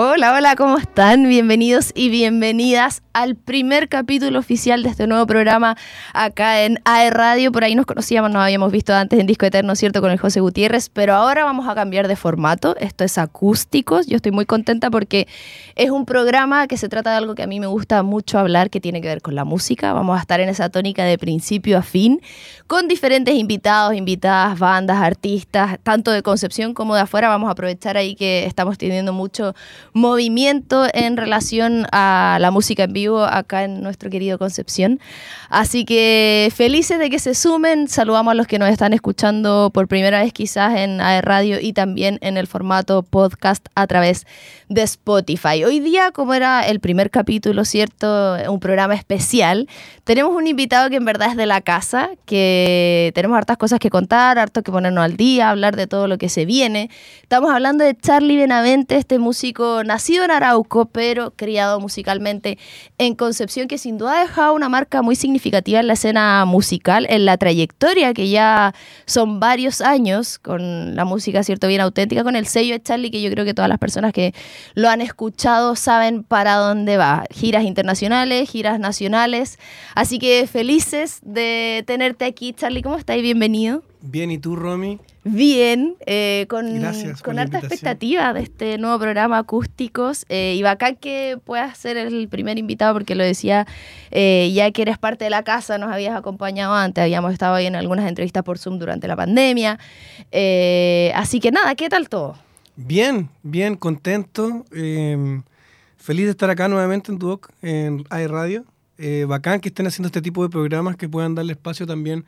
Hola, hola, ¿cómo están? Bienvenidos y bienvenidas al primer capítulo oficial de este nuevo programa acá en AE Radio. Por ahí nos conocíamos, nos habíamos visto antes en Disco Eterno, ¿cierto? Con el José Gutiérrez, pero ahora vamos a cambiar de formato. Esto es acústicos. Yo estoy muy contenta porque es un programa que se trata de algo que a mí me gusta mucho hablar, que tiene que ver con la música. Vamos a estar en esa tónica de principio a fin, con diferentes invitados, invitadas, bandas, artistas, tanto de Concepción como de afuera. Vamos a aprovechar ahí que estamos teniendo mucho movimiento en relación a la música en vivo acá en nuestro querido Concepción. Así que felices de que se sumen, saludamos a los que nos están escuchando por primera vez quizás en AE Radio y también en el formato podcast a través de Spotify. Hoy día, como era el primer capítulo, ¿cierto? Un programa especial, tenemos un invitado que en verdad es de la casa, que tenemos hartas cosas que contar, harto que ponernos al día, hablar de todo lo que se viene. Estamos hablando de Charlie Benavente, este músico nacido en Arauco, pero criado musicalmente en Concepción, que sin duda ha dejado una marca muy significativa en la escena musical, en la trayectoria, que ya son varios años con la música, ¿cierto? Bien auténtica, con el sello de Charlie, que yo creo que todas las personas que lo han escuchado saben para dónde va. Giras internacionales, giras nacionales. Así que felices de tenerte aquí, Charlie. ¿Cómo estás? Bienvenido. Bien, ¿y tú, Romy? Bien, eh, con, con harta expectativa de este nuevo programa Acústicos. Eh, y bacán que puedas ser el primer invitado, porque lo decía, eh, ya que eres parte de la casa, nos habías acompañado antes, habíamos estado ahí en algunas entrevistas por Zoom durante la pandemia. así que nada, ¿qué tal todo? Bien, bien, contento. Feliz de estar acá nuevamente en Duoc, en AI Radio. bacán que estén haciendo este tipo de programas que puedan darle espacio también a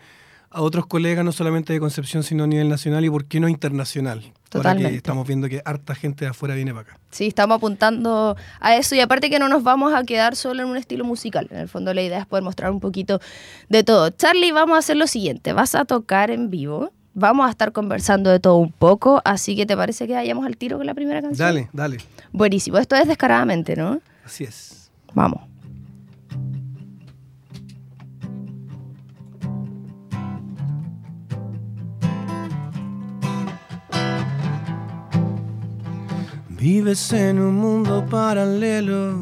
otros colegas, no solamente de Concepción, sino a nivel nacional y por qué no internacional. Totalmente. Ahora que estamos viendo que harta gente de afuera viene para acá. Sí, estamos apuntando a eso y aparte que no nos vamos a quedar solo en un estilo musical. En el fondo la idea es poder mostrar un poquito de todo. Charlie, vamos a hacer lo siguiente. Vas a tocar en vivo. Vamos a estar conversando de todo un poco, así que te parece que vayamos al tiro con la primera canción. Dale, dale. Buenísimo. Esto es descaradamente, ¿no? Así es. Vamos. Vives en un mundo paralelo,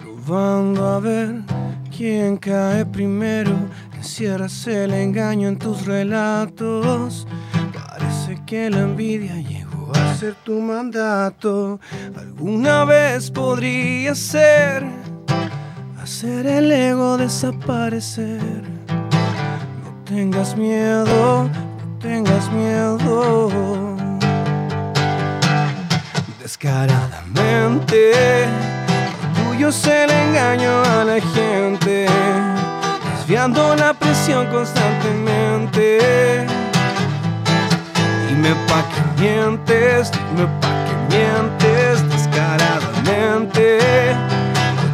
probando a ver quién cae primero. Encierras el engaño en tus relatos. Parece que la envidia llegó a ser tu mandato. Alguna vez podría ser hacer el ego desaparecer. No tengas miedo, no tengas miedo descaradamente. tuyo es el engaño a la gente, desviando la presión constantemente. Dime pa' que mientes, dime pa' que mientes descaradamente.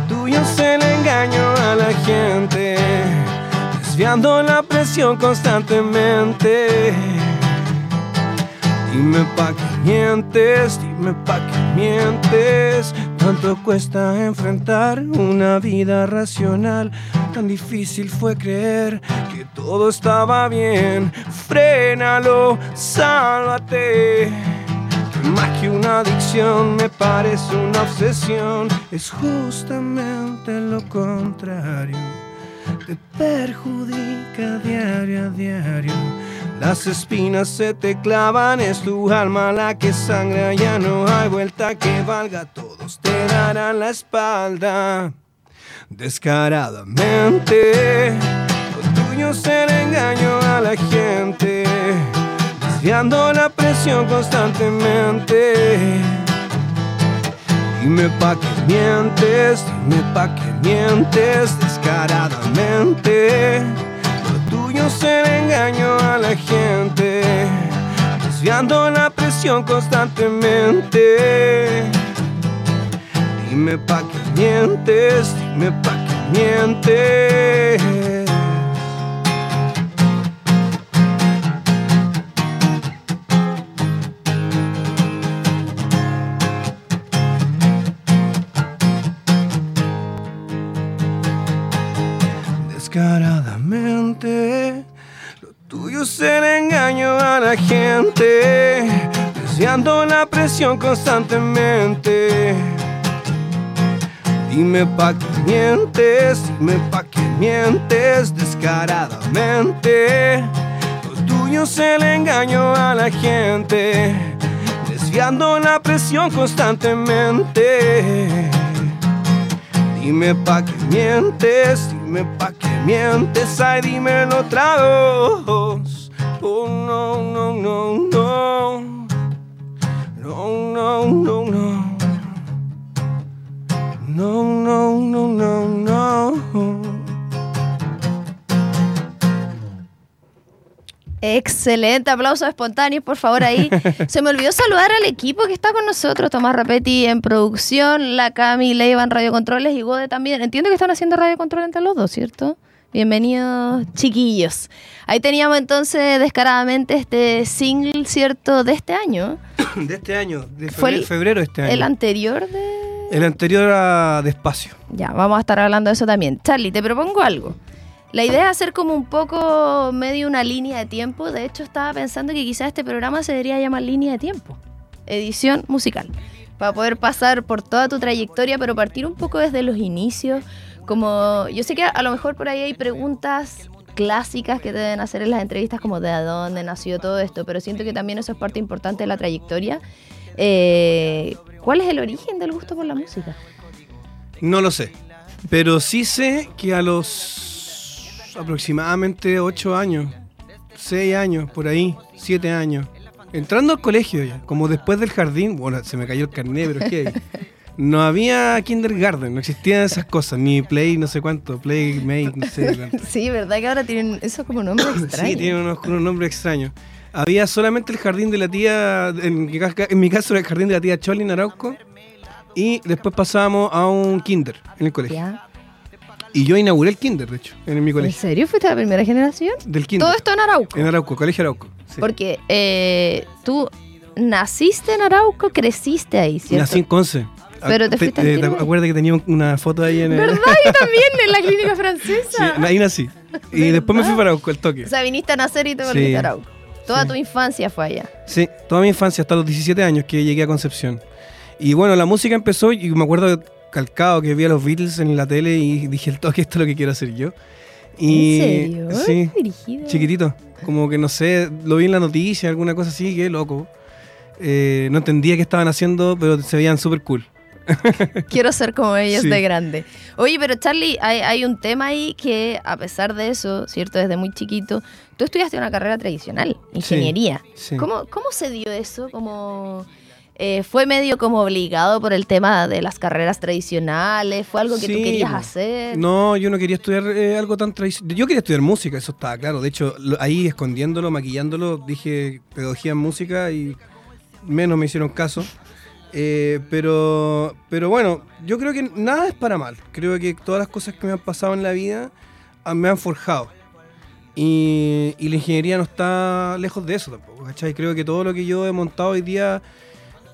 tuyo es el engaño a la gente, desviando la presión constantemente. Dime pa' que mientes, dime pa' que mientes. Tanto cuesta enfrentar una vida racional. Tan difícil fue creer que todo estaba bien. Frénalo, sálvate. Más que una adicción me parece una obsesión. Es justamente lo contrario. Te perjudica diario a diario las espinas se te clavan, es tu alma la que sangra, ya no hay vuelta que valga, todos te darán la espalda. Descaradamente, lo tuyo el engaño a la gente, desviando la presión constantemente. Dime pa' que mientes, dime pa' que mientes descaradamente tuyo es el engaño a la gente, desviando la presión constantemente. Dime pa' que mientes, dime pa' que mientes. Lo tuyo es el engaño a la gente, desviando la presión constantemente. Dime pa' que mientes, dime pa' que mientes descaradamente. Lo tuyo es el engaño a la gente, desviando la presión constantemente. Dime pa' que mientes, dime pa' que mientes, ay dímelo otra vez. Oh no, no, no. No, no, no, no. No, no, no, no, no. Excelente, aplausos espontáneos, por favor, ahí. Se me olvidó saludar al equipo que está con nosotros, Tomás Rapetti en producción, la Cami Leiva en Radio Controles y Gode también. Entiendo que están haciendo Radio Control entre los dos, ¿cierto? Bienvenidos, chiquillos. Ahí teníamos entonces descaradamente este single, ¿cierto? De este año. De este año, de Fue febrero, el- febrero de este año. El anterior de... El anterior a Despacio. Ya, vamos a estar hablando de eso también. Charlie, te propongo algo. La idea es hacer como un poco medio una línea de tiempo. De hecho, estaba pensando que quizás este programa se debería llamar línea de tiempo. Edición musical. Para poder pasar por toda tu trayectoria, pero partir un poco desde los inicios. Como yo sé que a lo mejor por ahí hay preguntas clásicas que te deben hacer en las entrevistas como de dónde nació todo esto, pero siento que también eso es parte importante de la trayectoria. Eh, ¿Cuál es el origen del gusto por la música? No lo sé. Pero sí sé que a los aproximadamente 8 años, 6 años, por ahí, 7 años, entrando al colegio ya, como después del jardín, bueno, se me cayó el carnet, pero es que no había kindergarten, no existían esas cosas, ni play, no sé cuánto, playmate, no sé cuánto. Sí, ¿verdad que ahora tienen eso como nombre extraño? Sí, tiene unos, unos nombres extraños. Había solamente el jardín de la tía, en mi, ca- en mi caso era el jardín de la tía Choli en Arauco, y después pasábamos a un kinder en el colegio. Ya. Y yo inauguré el kinder, de hecho, en mi ¿En colegio. serio fuiste la primera generación? Del kinder. Todo esto en Arauco. En Arauco, colegio Arauco. sí. Porque eh, tú naciste en Arauco, creciste ahí, ¿cierto? Nací en Conce. Pero te fuiste al kinder. acuerdas que tenía una foto ahí en el... ¿Verdad? Yo también, en la clínica Sí, francesa. ahí nací. Y después me fui para Arauco, el toque. O sea, viniste a nacer y te Sí. volviste a Arauco. Toda Sí. tu infancia fue allá. Sí, toda mi infancia, hasta los 17 años que llegué a Concepción. Y bueno, la música empezó y me acuerdo calcado que vi a los Beatles en la tele y dije, el toque, esto es lo que quiero hacer yo. Y, ¿En serio? Sí, Dirigido. chiquitito. Como que no sé, lo vi en la noticia, alguna cosa así, qué loco. Eh, no entendía qué estaban haciendo, pero se veían súper cool. Quiero ser como ellos Sí. de grande. Oye, pero Charlie, hay, hay un tema ahí que, a pesar de eso, ¿cierto? Desde muy chiquito, tú estudiaste una carrera tradicional, ingeniería. Sí. ¿Cómo, ¿Cómo se dio eso? ¿Cómo, eh, ¿Fue medio como obligado por el tema de las carreras tradicionales? ¿Fue algo que tú querías hacer? No, yo no quería estudiar eh, algo tan tradicional. Yo quería estudiar música, eso estaba claro. De hecho, lo- ahí escondiéndolo, maquillándolo, dije pedagogía en música y menos me hicieron caso. Eh, pero, pero bueno, yo creo que nada es para mal. Creo que todas las cosas que me han pasado en la vida ah, me han forjado. Y, y la ingeniería no está lejos de eso tampoco, ¿cachai? Creo que todo lo que yo he montado hoy día,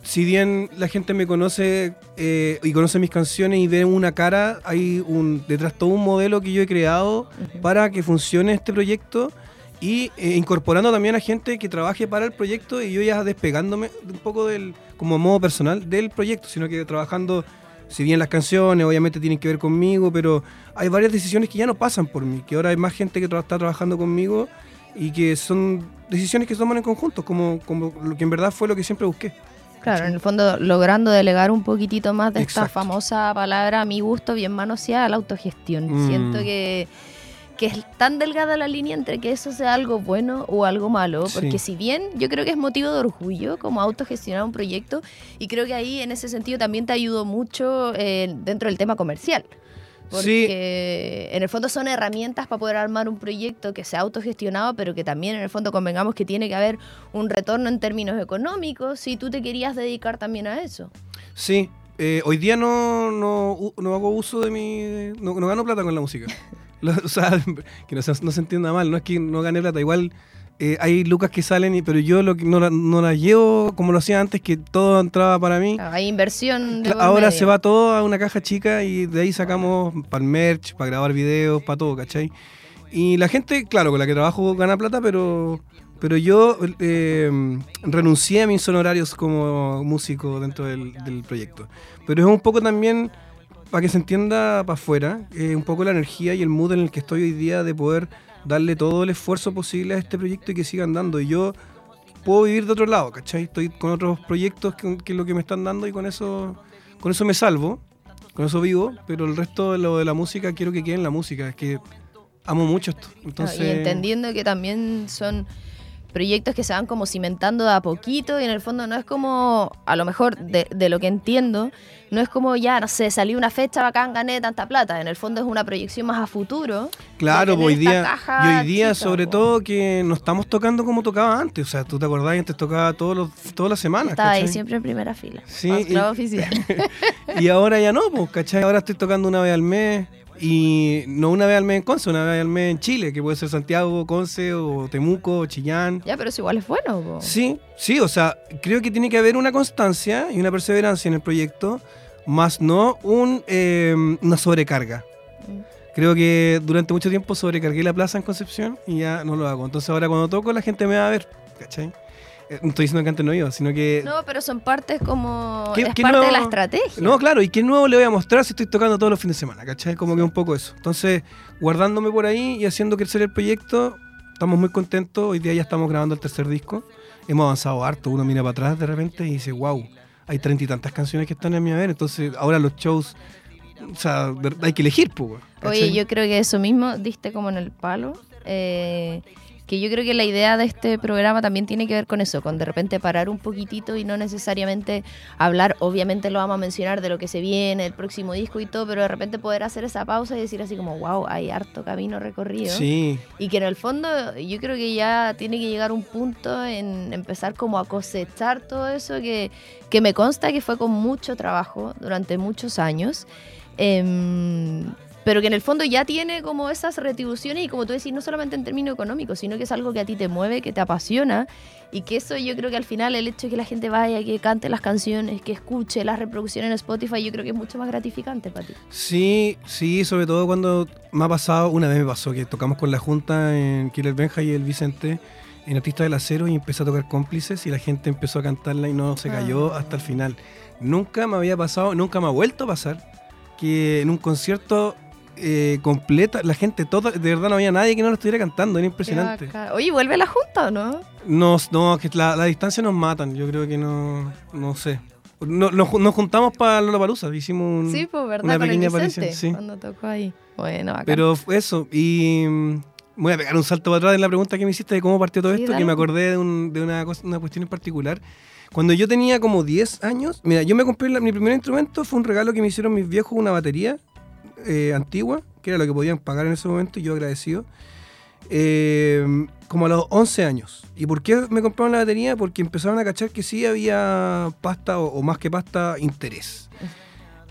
si bien la gente me conoce eh, y conoce mis canciones y ve una cara, hay un detrás todo un modelo que yo he creado para que funcione este proyecto y eh, incorporando también a gente que trabaje para el proyecto y yo ya despegándome un poco del como modo personal del proyecto, sino que trabajando si bien las canciones obviamente tienen que ver conmigo, pero hay varias decisiones que ya no pasan por mí, que ahora hay más gente que tra- está trabajando conmigo y que son decisiones que se toman en conjunto, como, como lo que en verdad fue lo que siempre busqué. Claro, en el fondo logrando delegar un poquitito más de esta famosa palabra, a mi gusto, bien manoseada, la autogestión. Mm. Siento que, que es tan delgada la línea entre que eso sea algo bueno o algo malo, Sí. porque si bien yo creo que es motivo de orgullo como autogestionar un proyecto, y creo que ahí en ese sentido también te ayudó mucho eh, dentro del tema comercial. Porque en el fondo son herramientas para poder armar un proyecto que sea autogestionado, pero que también en el fondo convengamos que tiene que haber un retorno en términos económicos si tú te querías dedicar también a eso. Sí, eh, hoy día no, no, no hago uso de mi... No, no gano plata con la música. O sea, que no se, no se entienda mal, no es que no gane plata, igual eh, hay lucas que salen, y- pero yo lo que no, la- no las llevo como lo hacía antes, que todo entraba para mí. Hay inversión de Ahora medio. se va todo a una caja chica y de ahí sacamos para el merch, para grabar videos, para todo, ¿cachai? Y la gente, claro, con la que trabajo gana plata, pero, Pero yo eh, renuncié a mis honorarios como músico dentro del, del proyecto. Pero es un poco también, para que se entienda para afuera, eh, un poco la energía y el mood en el que estoy hoy día de poder darle todo el esfuerzo posible a este proyecto y que siga andando. Y yo puedo vivir de otro lado, ¿cachai? Estoy con otros proyectos que, que es lo que me están dando y con eso, con eso me salvo, con eso vivo, pero el resto de lo de la música quiero que quede en la música, es que amo mucho esto. Entonces, Y entendiendo que también son proyectos que se van como cimentando de a poquito y en el fondo no es como, a lo mejor de, de lo que entiendo, no es como ya, no sé, salió una fecha bacán, gané tanta plata. En el fondo es una proyección más a futuro. Claro, pues, hoy día, y hoy día chica, sobre po. todo que no estamos tocando como tocaba antes. O sea, tú te acordás, antes tocaba todos los, todas las semanas. Estaba ahí siempre en primera fila. Sí, y- oficial. Y ahora ya no, pues, ¿cachai? Ahora estoy tocando una vez al mes. Y no una vez al mes en Conce, una vez al mes en Chile, que puede ser Santiago, Conce, o Temuco, o Chillán. ya, pero eso igual es bueno. po. Sí, sí, o sea, creo que tiene que haber una constancia y una perseverancia en el proyecto, más no un, eh, una sobrecarga. Mm. Creo que durante mucho tiempo sobrecargué la plaza en Concepción y ya no lo hago. Entonces ahora cuando toco la gente me va a ver, ¿cachai? Eh, No estoy diciendo que antes no iba, sino que... No, pero son partes como. ¿Qué- es qué parte de la estrategia. No, claro, ¿y qué nuevo le voy a mostrar si estoy tocando todos los fines de semana? ¿Cachai? Como que un poco eso. Entonces, guardándome por ahí y haciendo crecer el proyecto, estamos muy contentos. Hoy día ya estamos grabando el tercer disco. Hemos avanzado harto. Uno mira para atrás de repente y dice, wow, hay treinta y tantas canciones que están en mi haber. Entonces, ahora los shows, o sea, hay que elegir, pues. Oye, yo creo que eso mismo diste como en el palo. eh, que yo creo que la idea de este programa también tiene que ver con eso, con de repente parar un poquitito y no necesariamente hablar, obviamente lo vamos a mencionar de lo que se viene, el próximo disco y todo, pero de repente poder hacer esa pausa y decir así como, wow, hay harto camino recorrido. Sí, Y que en el fondo yo creo que ya tiene que llegar un punto en empezar como a cosechar todo eso que, que me consta que fue con mucho trabajo durante muchos años. Em, pero que en el fondo ya tiene como esas retribuciones y como tú decís, no solamente en términos económicos, sino que es algo que a ti te mueve, que te apasiona y que eso yo creo que al final el hecho de que la gente vaya, que cante las canciones, que escuche las reproducciones en Spotify, yo creo que es mucho más gratificante para ti. sí, sí, sobre todo cuando me ha pasado, una vez me pasó que tocamos con la Junta en Killer Benja y el Vicente en Artista del Acero y empecé a tocar cómplices y la gente empezó a cantarla y no se cayó Ah. hasta el final. Nunca me había pasado, nunca me ha vuelto a pasar que en un concierto eh, completa, la gente toda, de verdad no había nadie que no lo estuviera cantando, era impresionante. Oye, ¿vuelve a la junta o no? No, no, que la, la distancia nos matan, yo creo que no, no sé. No- nos, nos juntamos para Lollapalooza, hicimos un, Sí, pues verdad, una con pequeña Vicente, aparición, sí. cuando tocó ahí. Bueno, bacán. Pero eso, y mm, voy a pegar un salto para atrás en la pregunta que me hiciste de cómo partió todo Sí, esto, dale. que me acordé de, un- de una, cosa- una cuestión en particular. Cuando yo tenía como 10 años, mira, yo me compré la- mi primer instrumento, fue un regalo que me hicieron mis viejos, una batería eh, antigua, que era lo que podían pagar en ese momento, y yo agradecido. eh, como a los 11 años. ¿Y por qué me compraron la batería? Porque empezaron a cachar que sí había pasta, o, o más que pasta, interés.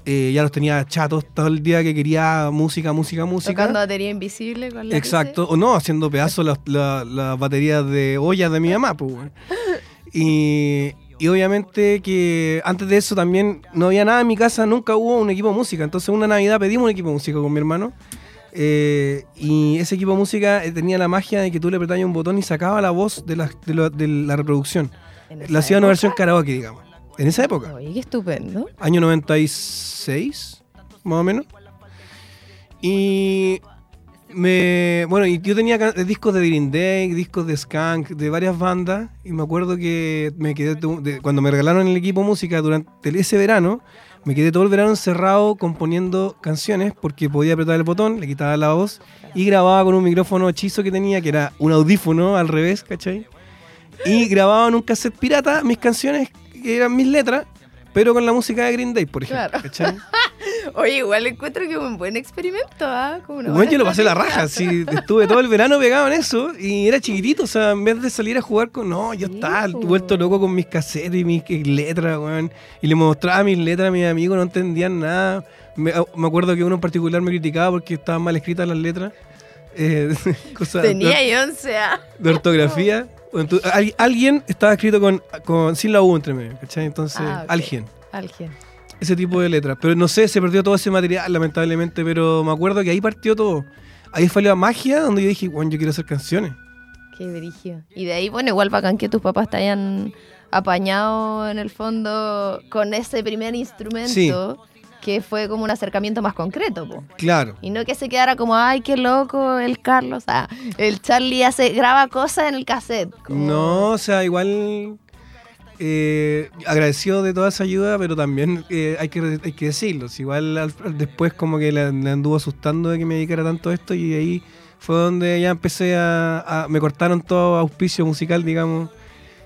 Eh, ya los tenía chatos todo el día que quería música, música, música. Tocando batería invisible con la Exacto, o no, haciendo pedazos las, la- las baterías de ollas de mi mamá, pues. Y, y obviamente que antes de eso también no había nada en mi casa, nunca hubo un equipo de música. Entonces una Navidad pedimos un equipo de música con mi hermano. eh, y ese equipo de música eh, tenía la magia de que tú le apretabas un botón y sacaba la voz de la, de la- de la reproducción. La hacía una versión karaoke, digamos. En esa época. Oye, qué estupendo. Año 96, más o menos. Y me. Bueno, yo tenía discos de Green Day, discos de Skank, de varias bandas. Y me acuerdo que me quedé. cuando me regalaron el equipo música durante ese verano, me quedé todo el verano encerrado componiendo canciones porque podía apretar el botón, le quitaba la voz y grababa con un micrófono hechizo que tenía, que era un audífono al revés, ¿cachai? Y grababa en un cassette pirata mis canciones, que eran mis letras, pero con la música de Green Day, por ejemplo. Claro. ¿cachai? Oye, igual encuentro que es un buen experimento, ¿ah? Bueno, yo lo pasé la raja, sí, estuve todo el verano pegado en eso y era chiquitito, o sea, en vez de salir a jugar con, no, yo estaba vuelto loco con mis cassettes y mis eh, letras, weón, y le mostraba mis letras a mis amigos, no entendían nada. Me, ah, me acuerdo que uno en particular me criticaba porque estaban mal escritas las letras, eh, cosas Tenía de, ahí 11 a de ortografía. Al- alguien estaba escrito con, con sin la U entre medio, ¿cachai? Entonces, Ah, alguien Alguien. ese tipo de letras. Pero no sé, se perdió todo ese material, lamentablemente. Pero me acuerdo que ahí partió todo. Ahí fue la magia donde yo dije, bueno, yo quiero hacer canciones. Qué brillo. Y de ahí, bueno, igual bacán que tus papás te hayan apañado en el fondo con ese primer instrumento. Que fue como un acercamiento más concreto, po. Claro. Y no que se quedara como, ay, qué loco el Carlos. Ah, el Charlie hace, graba cosas en el cassette. como- No, o sea, igual eh, agradecido de toda esa ayuda, pero también eh, hay, que, hay que decirlo. igual al- al- después como que le, le anduvo asustando de que me dedicara tanto a esto y ahí fue donde ya empecé a, a- me cortaron todo auspicio musical, digamos,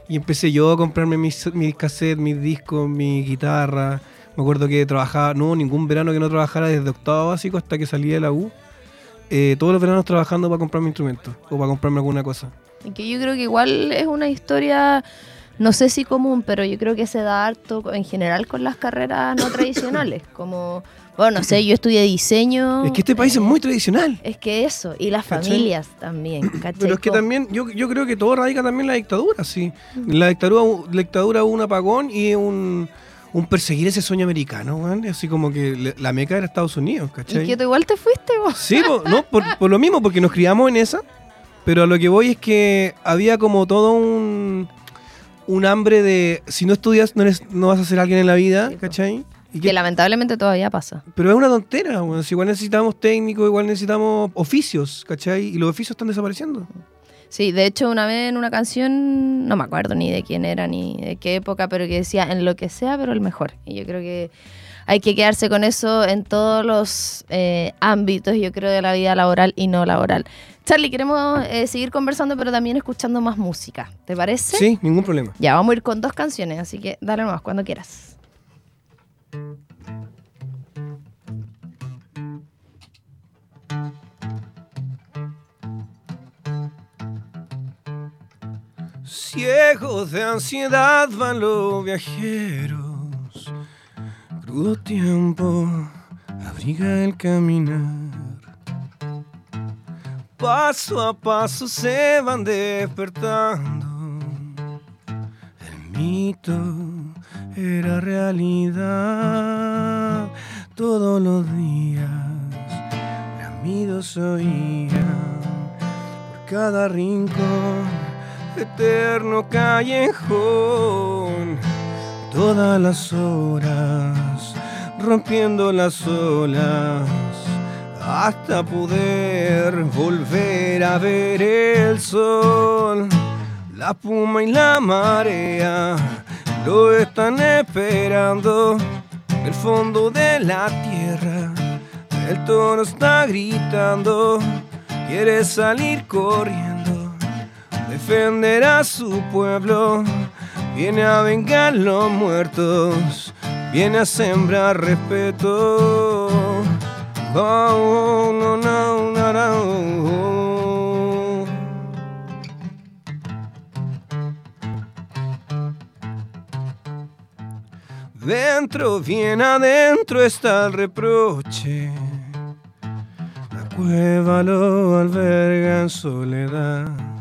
y empecé yo a comprarme mis, mis cassettes, mis discos, mi guitarra. Me acuerdo que trabajaba, no hubo ningún verano que no trabajara desde octavo básico hasta que salí de la U. Eh, todos los veranos trabajando para comprarme instrumentos o para comprarme alguna cosa. Y que yo creo que igual es una historia, no sé si común, pero yo creo que se da harto en general con las carreras no tradicionales. Como, bueno, no sé, yo estudié diseño. Es que este país es muy tradicional. Es que eso, y las ¿Cachai? familias también, ¿cachai? Pero es que también, yo, yo creo que todo radica también en la dictadura, sí. En la dictadura, la dictadura hubo un apagón y un, un perseguir ese sueño americano, weón. Así como que la meca era Estados Unidos, Y ¿cachai? que tú igual te fuiste, vos. Sí, po, no, por, por lo mismo, porque nos criamos en esa. Pero a lo que voy es que había como todo un, un hambre de si no estudias no, eres, no vas a ser alguien en la vida, Sí. ¿cachai? Y Que lamentablemente todavía pasa. pero es una tontera, weón. Si igual necesitamos técnicos, igual necesitamos oficios, ¿cachai? Y los oficios están desapareciendo. Sí, de hecho una vez en una canción, no me acuerdo ni de quién era ni de qué época, pero que decía en lo que sea, pero el mejor. Y yo creo que hay que quedarse con eso en todos los eh, ámbitos, yo creo, de la vida laboral y no laboral. Charlie, queremos eh, seguir conversando, pero también escuchando más música. ¿Te parece? Sí, ningún problema. Ya, vamos a ir con dos canciones, así que dale nomás cuando quieras. Ciegos de ansiedad van los viajeros. Crudo tiempo abriga el caminar. Paso a paso se van despertando. El mito era realidad. Todos los días bramidos oían por cada rincón, eterno callejón, todas las horas, rompiendo las olas, hasta poder volver a ver el sol. La puma y la marea lo están esperando. El fondo de la tierra, el toro está gritando, quiere salir corriendo, defender a su pueblo, viene a vengar los muertos, viene a sembrar respeto. Oh, no, no, no. Dentro, bien adentro está el reproche. La cueva lo alberga en soledad.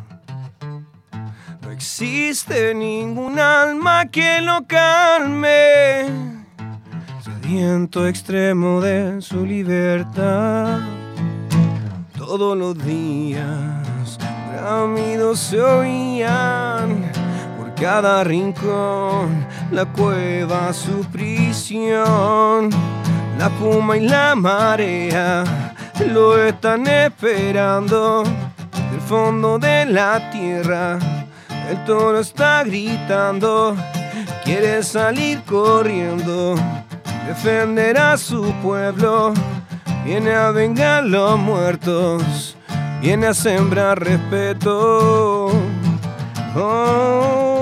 No existe ningún alma que lo calme. Sediento extremo de su libertad. Todos los días bramidos se oían por cada rincón, la cueva su prisión, la puma y la marea lo están esperando del fondo de la tierra. El toro está gritando, quiere salir corriendo, defender a su pueblo, viene a vengar los muertos, viene a sembrar respeto. Oh.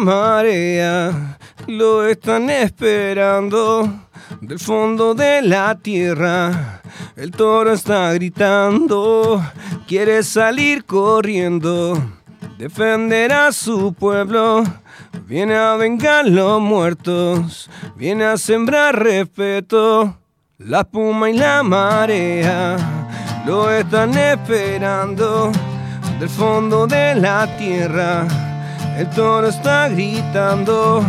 Marea lo están esperando Del fondo de la tierra, el toro está gritando, quiere salir corriendo, defender a su pueblo. Viene a vengar los muertos, viene a sembrar respeto. La puma y la marea lo están esperando del fondo de la tierra. El toro está gritando,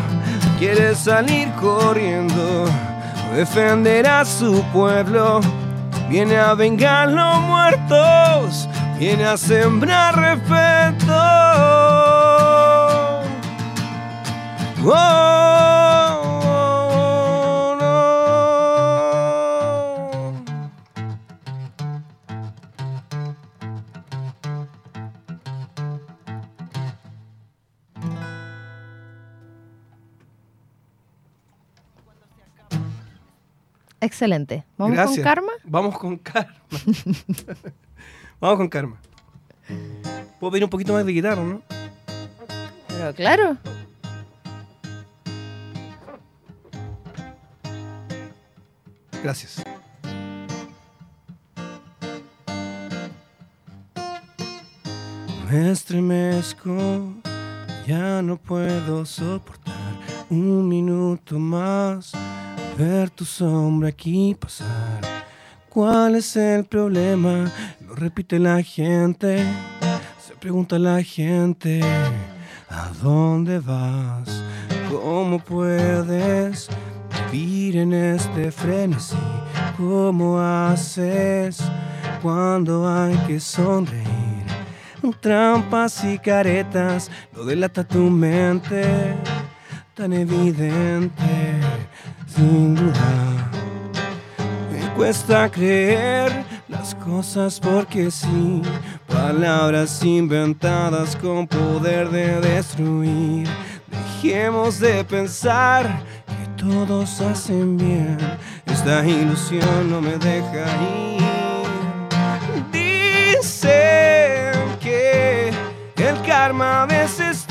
quiere salir corriendo, defender a su pueblo. Viene a vengar los muertos, viene a sembrar respeto. Oh, Excelente. ¿Vamos Gracias. con karma? Vamos con karma. Vamos con karma. Puedo pedir un poquito más de guitarra, ¿no? Pero claro. Gracias. Me estremezco, ya no puedo soportar un minuto más ver tu sombra aquí pasar. ¿Cuál es el problema? Lo repite la gente, se pregunta la gente, ¿a dónde vas? ¿Cómo puedes vivir en este frenesí? ¿Cómo haces cuando hay que sonreír? Trampas y caretas, lo delata tu mente, tan evidente, sin duda. Me cuesta creer las cosas porque sí, palabras inventadas con poder de destruir. Dejemos de pensar que todos hacen bien, esta ilusión no me deja ir. Dicen que el karma a veces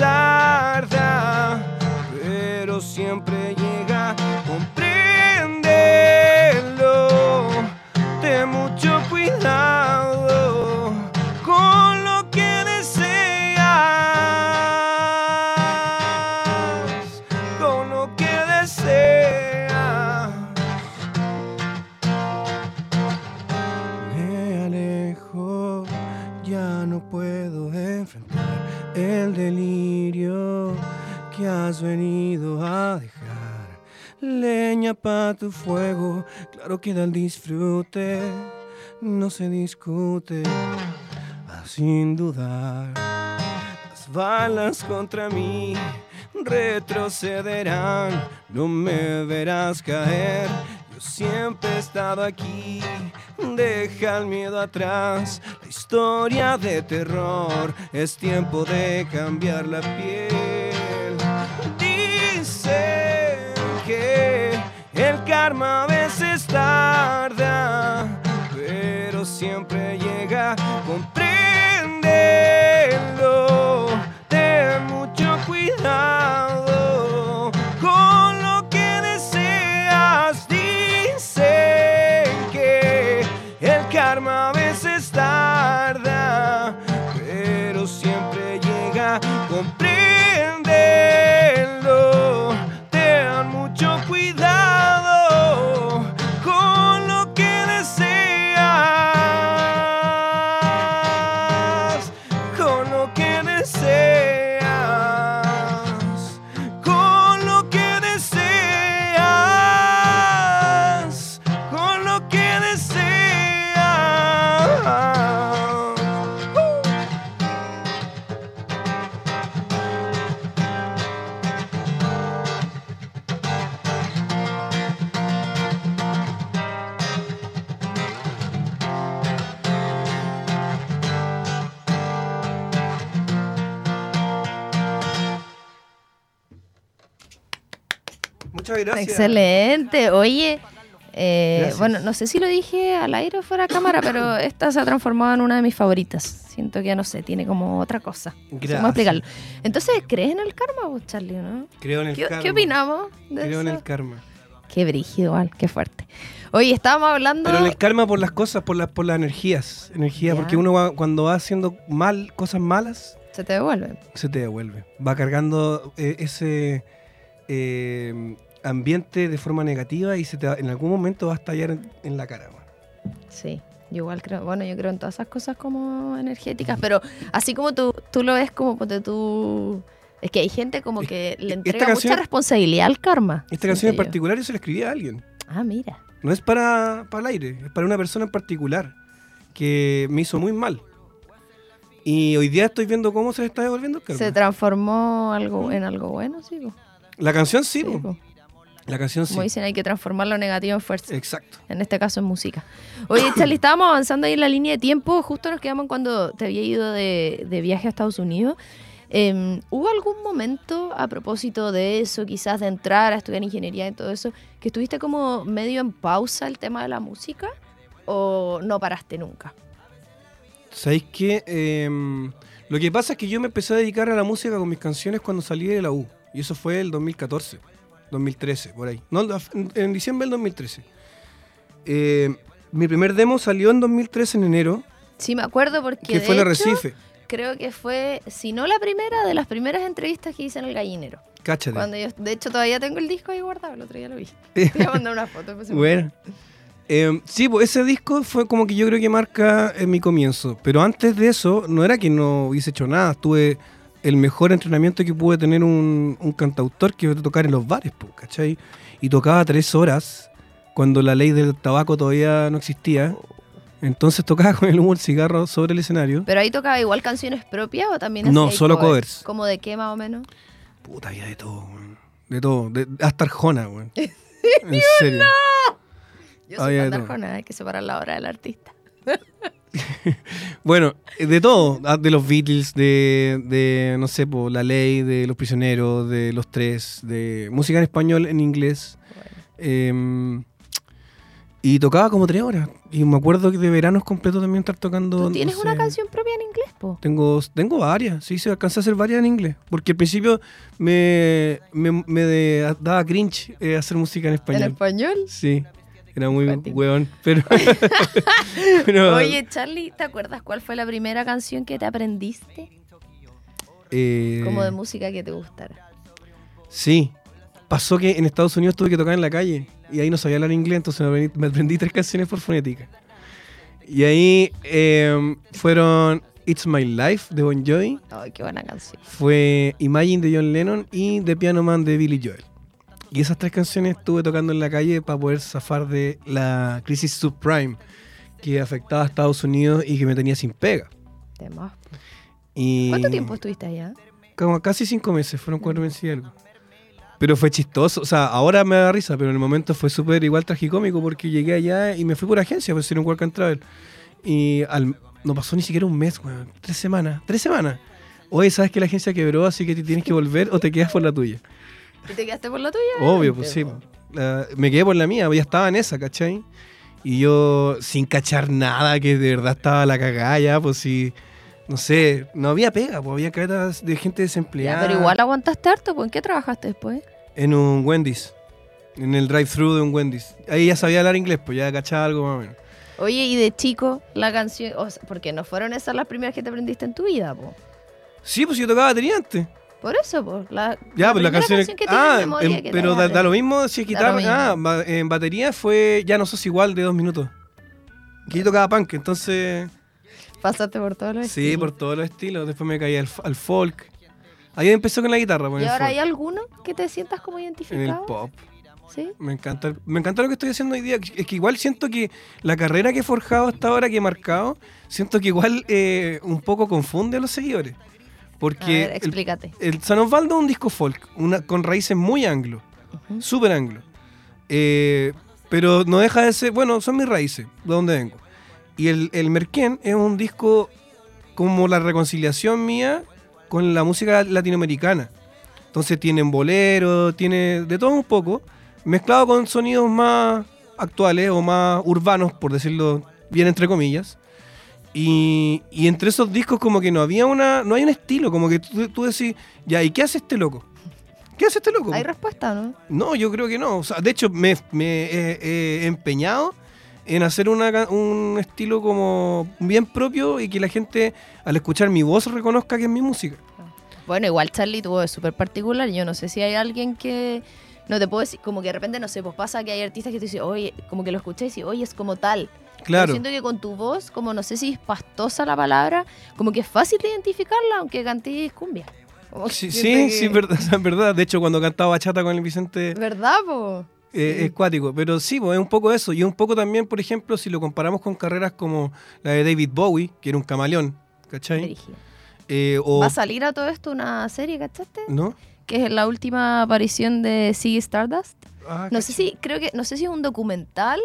tu fuego, claro que da el disfrute, no se discute, ah, sin dudar. Las balas contra mí retrocederán, no me verás caer. Yo siempre he estado aquí, deja el miedo atrás. La historia de terror es tiempo de cambiar la piel. Dicen que el karma a veces tarda, pero siempre llega. Compréndelo, ten mucho cuidado con lo que deseas. Dicen que el karma a veces Muchas gracias. Excelente. Oye, eh, bueno, no sé si lo dije al aire o fuera de cámara, pero esta se ha transformado en una de mis favoritas. Siento que ya no sé, tiene como otra cosa. Gracias. ¿Cómo explicarlo? Entonces, ¿crees en el karma vos, Charlie, no? Creo en el ¿Qué, karma. qué opinamos de Creo en el karma. Qué brígido, igual, qué fuerte. Oye, estábamos hablando. Pero el calma por las cosas, por, las por las energías. Energía, porque uno va- cuando va haciendo mal, cosas malas, Se te devuelve. se te devuelve. Va cargando eh, ese eh, ambiente de forma negativa y se te va- en algún momento va a estallar en, en la cara. Sí. Yo igual creo, bueno, yo creo en todas esas cosas como energéticas, pero así como tú, tú lo ves como ponte tú. Es que hay gente como que le entrega canción- mucha responsabilidad al karma. Esta canción en yo. particular yo se la escribí a alguien. Ah, mira. No es para, para el aire, es para una persona en particular que me hizo muy mal. Y hoy día estoy viendo cómo se le está devolviendo el karma. Se transformó algo en algo bueno, sí. po. La canción sí, Sí, po. po. La canción sí. Como dicen, hay que transformar lo negativo en fuerza. Exacto. En este caso en música. Oye, Charlie, estábamos avanzando ahí en la línea de tiempo. Justo nos quedamos cuando te había ido de, de viaje a Estados Unidos. Eh, ¿Hubo algún momento a propósito de eso, quizás de entrar a estudiar ingeniería y todo eso, que estuviste como medio en pausa el tema de la música? ¿O no paraste nunca? ¿Sabéis qué? Em, lo que pasa es que yo me empecé a dedicar a la música con mis canciones cuando salí de la U. Y eso fue el 2014, 2013, por ahí. No, en, diciembre del 2013. Eh, mi primer demo salió en 2013, en enero, Sí, me acuerdo porque que de fue en Arrecife. creo que fue, si no la primera, de las primeras entrevistas que hice en El Gallinero. Cáchate. Cuando yo, de hecho, todavía tengo el disco ahí guardado, el otro día lo vi. Te voy a mandar una foto. pues, Bueno. Eh, sí, pues ese disco fue como que yo creo que marca eh, mi comienzo. Pero antes de eso, no era que no hubiese hecho nada. Tuve el mejor entrenamiento que pude tener un, un cantautor que iba a tocar en los bares, pues, ¿cachai? Y tocaba tres horas cuando la ley del tabaco todavía no existía. Entonces tocaba con el humo del cigarro sobre el escenario. Pero ahí tocaba igual canciones propias o también No, solo covers. ¿Como de qué más o menos? Puta, había de todo, weón. De todo. De- hasta Arjona, weón. En serio. Yo soy. Arjona, hay que separar la obra del artista. Bueno, de todo, ah, de los Beatles, de, de, no sé, po, La Ley, de Los Prisioneros, de Los Tres, de música en español, en inglés. eh, y tocaba como tres horas. Y me acuerdo que de veranos completos también estar tocando. ¿Tú no tienes una canción propia en inglés, po? Tengo, tengo varias, sí, se alcanza a hacer varias en inglés. Porque al principio me, me, me de- daba cringe eh, hacer música en español. ¿En español? Sí, era muy Cuático. weón, pero... pero, Oye, Charlie, ¿te acuerdas cuál fue la primera canción que te aprendiste? eh, Como de música que te gustara. Sí. Pasó que en Estados Unidos tuve que tocar en la calle y ahí no sabía hablar inglés, entonces me aprendí, me aprendí tres canciones por fonética. Y ahí eh, fueron It's My Life de Bon Jovi, Ay, qué buena canción. fue Imagine de John Lennon y The Piano Man de Billy Joel. Y esas tres canciones estuve tocando en la calle para poder zafar de la crisis subprime que afectaba a Estados Unidos y que me tenía sin pega. Temas. Y ¿Cuánto tiempo estuviste allá? Como casi cinco meses, fueron cuatro meses y algo. Pero fue chistoso, o sea, ahora me da risa, pero en el momento fue súper igual tragicómico porque llegué allá y me fui por agencia, pues era un work and travel. Y al- no pasó ni siquiera un mes, weón, tres semanas, tres semanas. Oye, sabes que la agencia quebró, así que te tienes que volver o te quedas por la tuya. ¿Y te quedaste por la tuya? Obvio, pues sí. La- me quedé por la mía, ya estaba en esa, ¿cachai? Y yo sin cachar nada, que de verdad estaba la cagada ya, pues sí. No sé, no había pega, pues había caretas de gente Ya, desempleada. pero igual aguantaste harto, pues ¿en qué trabajaste después? En un Wendy's. En el drive-thru de un Wendy's. Ahí ya sabía hablar inglés, pues ya cachaba algo más o menos. Oye, y de chico, la canción, o sea, porque no fueron esas las primeras que te aprendiste en tu vida, po. Sí, pues yo tocaba batería antes. Por eso, po. La, Ya, pues la canción. que ah, memoria en- que te pero da, da lo mismo si es guitarra. Ah, ba- en batería fue Ya no sos igual de dos minutos. Que yo tocaba punk, entonces. Pasaste por todos los Sí, estilos. por todos los estilos. Después me caí al, folk. Ahí empezó con la guitarra, pues, ¿Y ahora folk. hay alguno que te sientas como En el identificado? pop. ¿Sí? Me encanta, me encanta lo que estoy haciendo hoy día. Es que igual siento que la carrera que he forjado hasta ahora, que he marcado, siento que igual eh, un poco confunde a los seguidores. A Porque ver, el, explícate. el San Osvaldo es un disco folk, una, con raíces muy anglo, Ujú. súper anglo. Eh, pero no deja de ser, bueno, son mis raíces, de donde vengo. Y el, el Merquén es un disco como la reconciliación mía con la música latinoamericana. Entonces tienen bolero, tiene de todo un poco, mezclado con sonidos más actuales o más urbanos, por decirlo bien entre comillas. Y, y entre esos discos como que no había una, no hay un estilo, como que tú, tú decís, ya, ¿y qué hace este loco? ¿Qué hace este loco? ¿Hay respuesta, no? No, yo creo que no. O sea, de hecho, me, me he- he empeñado en hacer una un estilo como bien propio y que la gente, al escuchar mi voz, reconozca que es mi música. Bueno, igual Charlie tuvo es súper particular. Yo no sé si hay alguien que. No te puedo decir, como que de repente, no sé, pues pasa que hay artistas que te dicen, oye, como que lo escuché y oye, es como tal. Pero Claro. siento que con tu voz, como no sé si es pastosa la palabra, como que es fácil de identificarla, aunque cantes cumbia. Como Sí, sí, que- sí, es verdad, verdad. De hecho, cuando cantaba bachata con el Vicente ¿Verdad, po? eh, Sí. es cuático. Pero sí, pues, es un poco eso. Y un poco también, por ejemplo, si lo comparamos con carreras como la de David Bowie, que era un camaleón, ¿cachai? Eh, o, Va a salir a todo esto una serie, ¿cachaste? ¿No? Que es la última aparición de Ziggy Stardust. Ah, No sé si, creo que, no sé si es un documental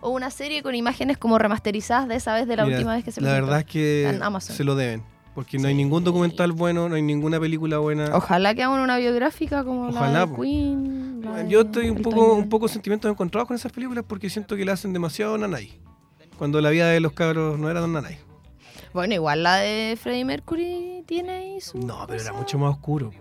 o una serie con imágenes como remasterizadas de esa vez de la Mira, última vez que se La presentó. verdad es que se lo deben. Porque no hay ningún documental bueno, no hay ninguna película buena. Ojalá que hagan una biográfica como Ojalá, la de. Queen. la de Yo estoy un poco, un poco sentimientos encontrados con esas películas porque siento que le hacen demasiado nanay. Cuando la vida de los cabros no era tan nanay. Bueno, igual la de Freddie Mercury tiene ahí su. No, pero era mucho más oscuro.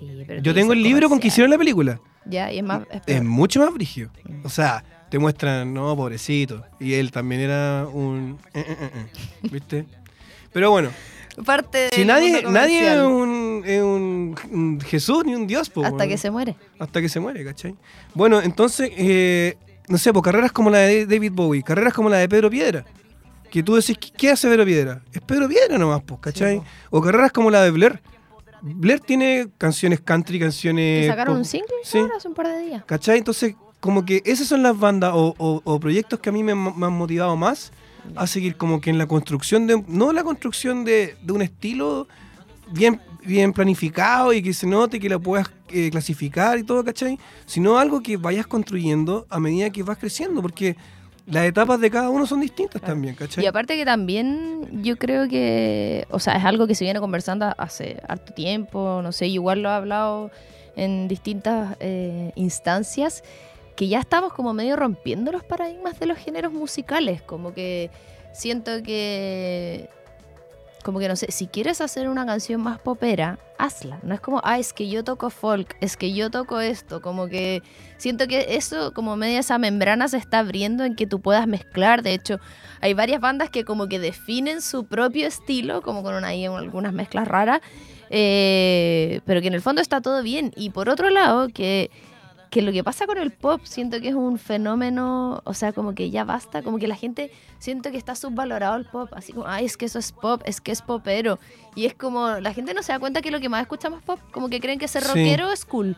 Sí, pero Yo tengo el libro con que hicieron la película. Ya, y es más. es mucho más brígido. O sea, te muestran, no, pobrecito. Y él también era un... eh, eh, eh, ¿Viste? Pero bueno, Parte si nadie, nadie es, un, es un- un Jesús ni un Dios. po, Hasta que se muere. hasta que se muere, ¿cachai? Bueno, entonces, eh, no sé, pues carreras como la de David Bowie, carreras como la de Pedro Piedra, que tú decís, ¿qué- ¿qué hace Pedro Piedra? Es Pedro Piedra nomás, pues, ¿cachai? Sí, o carreras como la de Blair. Blair tiene canciones country, canciones... Que sacaron un single sí. hace un par de días. ¿Cachai? Entonces, como que esas son las bandas o, o- o proyectos que a mí me, han- me han motivado más a seguir como que en la construcción de, no la construcción de, de un estilo bien, bien planificado y que se note que la puedas eh, clasificar y todo, ¿cachai? Sino algo que vayas construyendo a medida que vas creciendo, porque las etapas de cada uno son distintas Claro. también, ¿cachai? Y aparte que también yo creo que, o sea, es algo que se viene conversando hace harto tiempo, no sé, igual lo he hablado en distintas eh, instancias, que ya estamos como medio rompiendo los paradigmas de los géneros musicales, como que siento que, como que no sé, si quieres hacer una canción más popera, hazla, no es como, ah, es que yo toco folk, es que yo toco esto, como que siento que eso, como media esa membrana se está abriendo en que tú puedas mezclar, de hecho, hay varias bandas que como que definen su propio estilo, como con una, ahí algunas mezclas raras, eh, pero que en el fondo está todo bien. Y por otro lado, que, que lo que pasa con el pop, siento que es un fenómeno, o sea, como que ya basta, como que la gente siento que está subvalorado el pop, así como, ay, es que eso es pop, es que es popero. Y es como, la gente no se da cuenta que lo que más escuchamos es pop, como que creen que ser Sí. rockero es cool.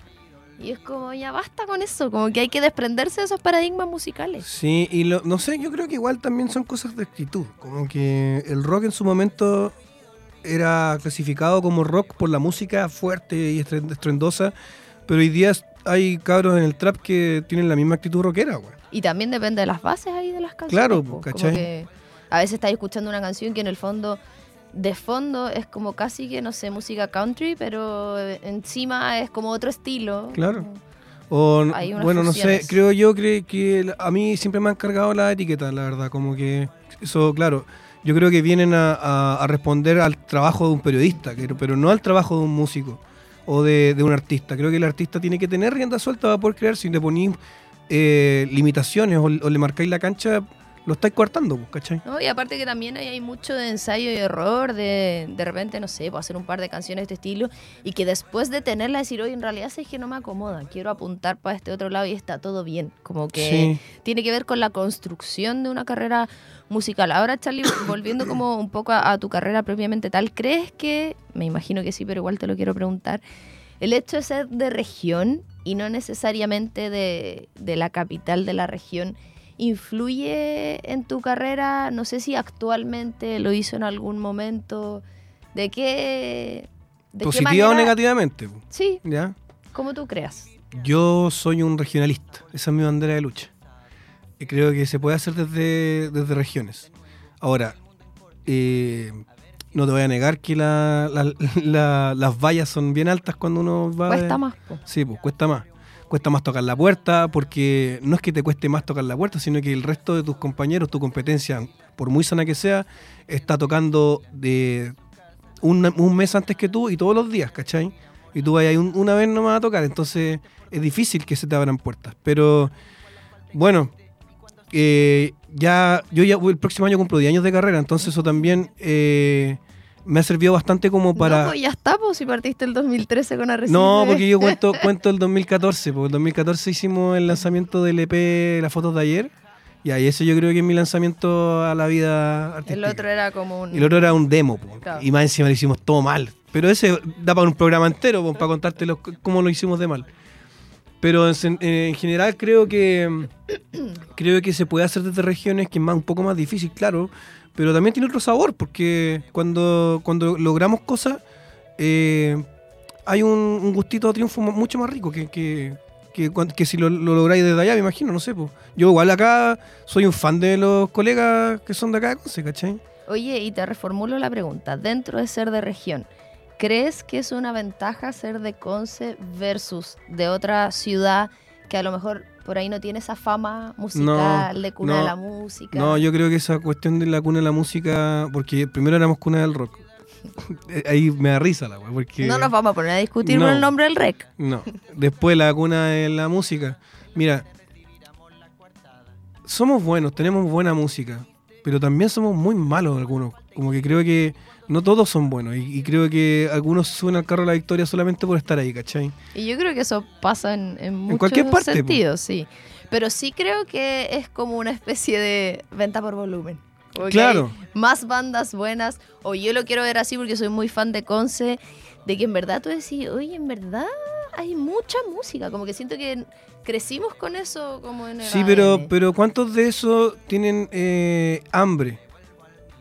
Y es como, ya basta con eso, como que hay que desprenderse de esos paradigmas musicales. Sí, y lo- no sé, yo creo que igual también son cosas de actitud. Como que el rock en su momento era clasificado como rock por la música fuerte y estruendosa, pero hoy día hay cabros en el trap que tienen la misma actitud rockera, güey. Y también depende de las bases ahí de las canciones. Claro, po, ¿cachai? Como que a veces estás escuchando una canción que en el fondo, de fondo, es como casi que, no sé, música country, pero encima es como otro estilo. Claro. O, bueno, no sé, creo yo creo que a mí siempre me han cargado la etiqueta, la verdad, como que eso, claro, yo creo que vienen a, a- a responder al trabajo de un periodista, pero no al trabajo de un músico o de, de un artista. Creo que el artista tiene que tener rienda suelta para poder crear, si le ponís eh, limitaciones o, o le marcáis la cancha, lo estáis coartando, pues, ¿cachai? ¿no? Y aparte que también hay, hay mucho de ensayo y error, de de repente, no sé, pues hacer un par de canciones de este estilo y que después de tenerla decir, oye, en realidad sé que no me acomoda, quiero apuntar para este otro lado y está todo bien. Como que Sí. tiene que ver con la construcción de una carrera musical. Ahora, Charlie, volviendo como un poco a, a tu carrera propiamente tal, ¿crees que, me imagino que sí, pero igual te lo quiero preguntar, el hecho de ser de región y no necesariamente de, de la capital de la región, ¿influye en tu carrera? No sé si actualmente lo hizo en algún momento. ¿De qué... De qué Positiva o negativamente, Sí, ¿ya? como tú creas. Yo soy un regionalista, esa es mi bandera de lucha. Creo que se puede hacer desde, desde regiones. Ahora, eh, no te voy a negar que la- la- la- las vallas son bien altas cuando uno va... de- Cuesta más. po. Sí, pues cuesta más. Cuesta más tocar la puerta porque no es que te cueste más tocar la puerta, sino que el resto de tus compañeros, tu competencia, por muy sana que sea, está tocando de un, un mes antes que tú y todos los días, ¿cachai? Y tú vas ahí un- una vez nomás a tocar, entonces es difícil que se te abran puertas. Pero bueno, eh, ya yo ya el próximo año cumplo 10 años de carrera, entonces eso también eh, me ha servido bastante como para... No, pues ya está, pues si partiste el 2013 con Arrecife. No, porque yo cuento, cuento el 2014, porque el 2014 hicimos el lanzamiento del EP Las Fotos de Ayer, y ahí ese yo creo que es mi lanzamiento a la vida artística. El otro era como un... El otro era un demo, Claro. y más encima lo hicimos todo mal. Pero ese da para un programa entero, po, para contarte lo- cómo lo hicimos de mal. Pero en, sen- en general creo que creo que se puede hacer desde regiones que es más, un poco más difícil, claro, pero también tiene otro sabor, porque cuando, cuando logramos cosas, eh, hay un, gustito de triunfo mu- mucho más rico que, que, que si lo, lo lográis desde allá, me imagino, no sé. po. Yo igual acá soy un fan de los colegas que son de acá de Conce, ¿cachai? Oye, y te reformulo la pregunta. Dentro de ser de región, ¿crees que es una ventaja ser de Conce versus de otra ciudad que a lo mejor por ahí no tiene esa fama musical de cuna no, de la música? No, yo creo que esa cuestión de la cuna de la música, porque primero éramos cuna del rock. Ahí me da risa la weá, porque... No nos vamos a poner a discutir No. por el nombre del rec. No. Después la cuna de la música. Mira, somos buenos, tenemos buena música, pero también somos muy malos algunos. Como que creo que no todos son buenos y, y creo que algunos suben al carro de la victoria solamente por estar ahí, ¿cachai? Y yo creo que eso pasa en, en muchos cualquier parte, sí. Pero sí creo que es como una especie de venta por volumen. Como Claro. Más bandas buenas, o yo lo quiero ver así porque soy muy fan de Conce, de que en verdad tú decís, oye, en verdad hay mucha música. Como que siento que crecimos con eso como en el Sí, pero, ADN. pero ¿cuántos de esos tienen eh, hambre?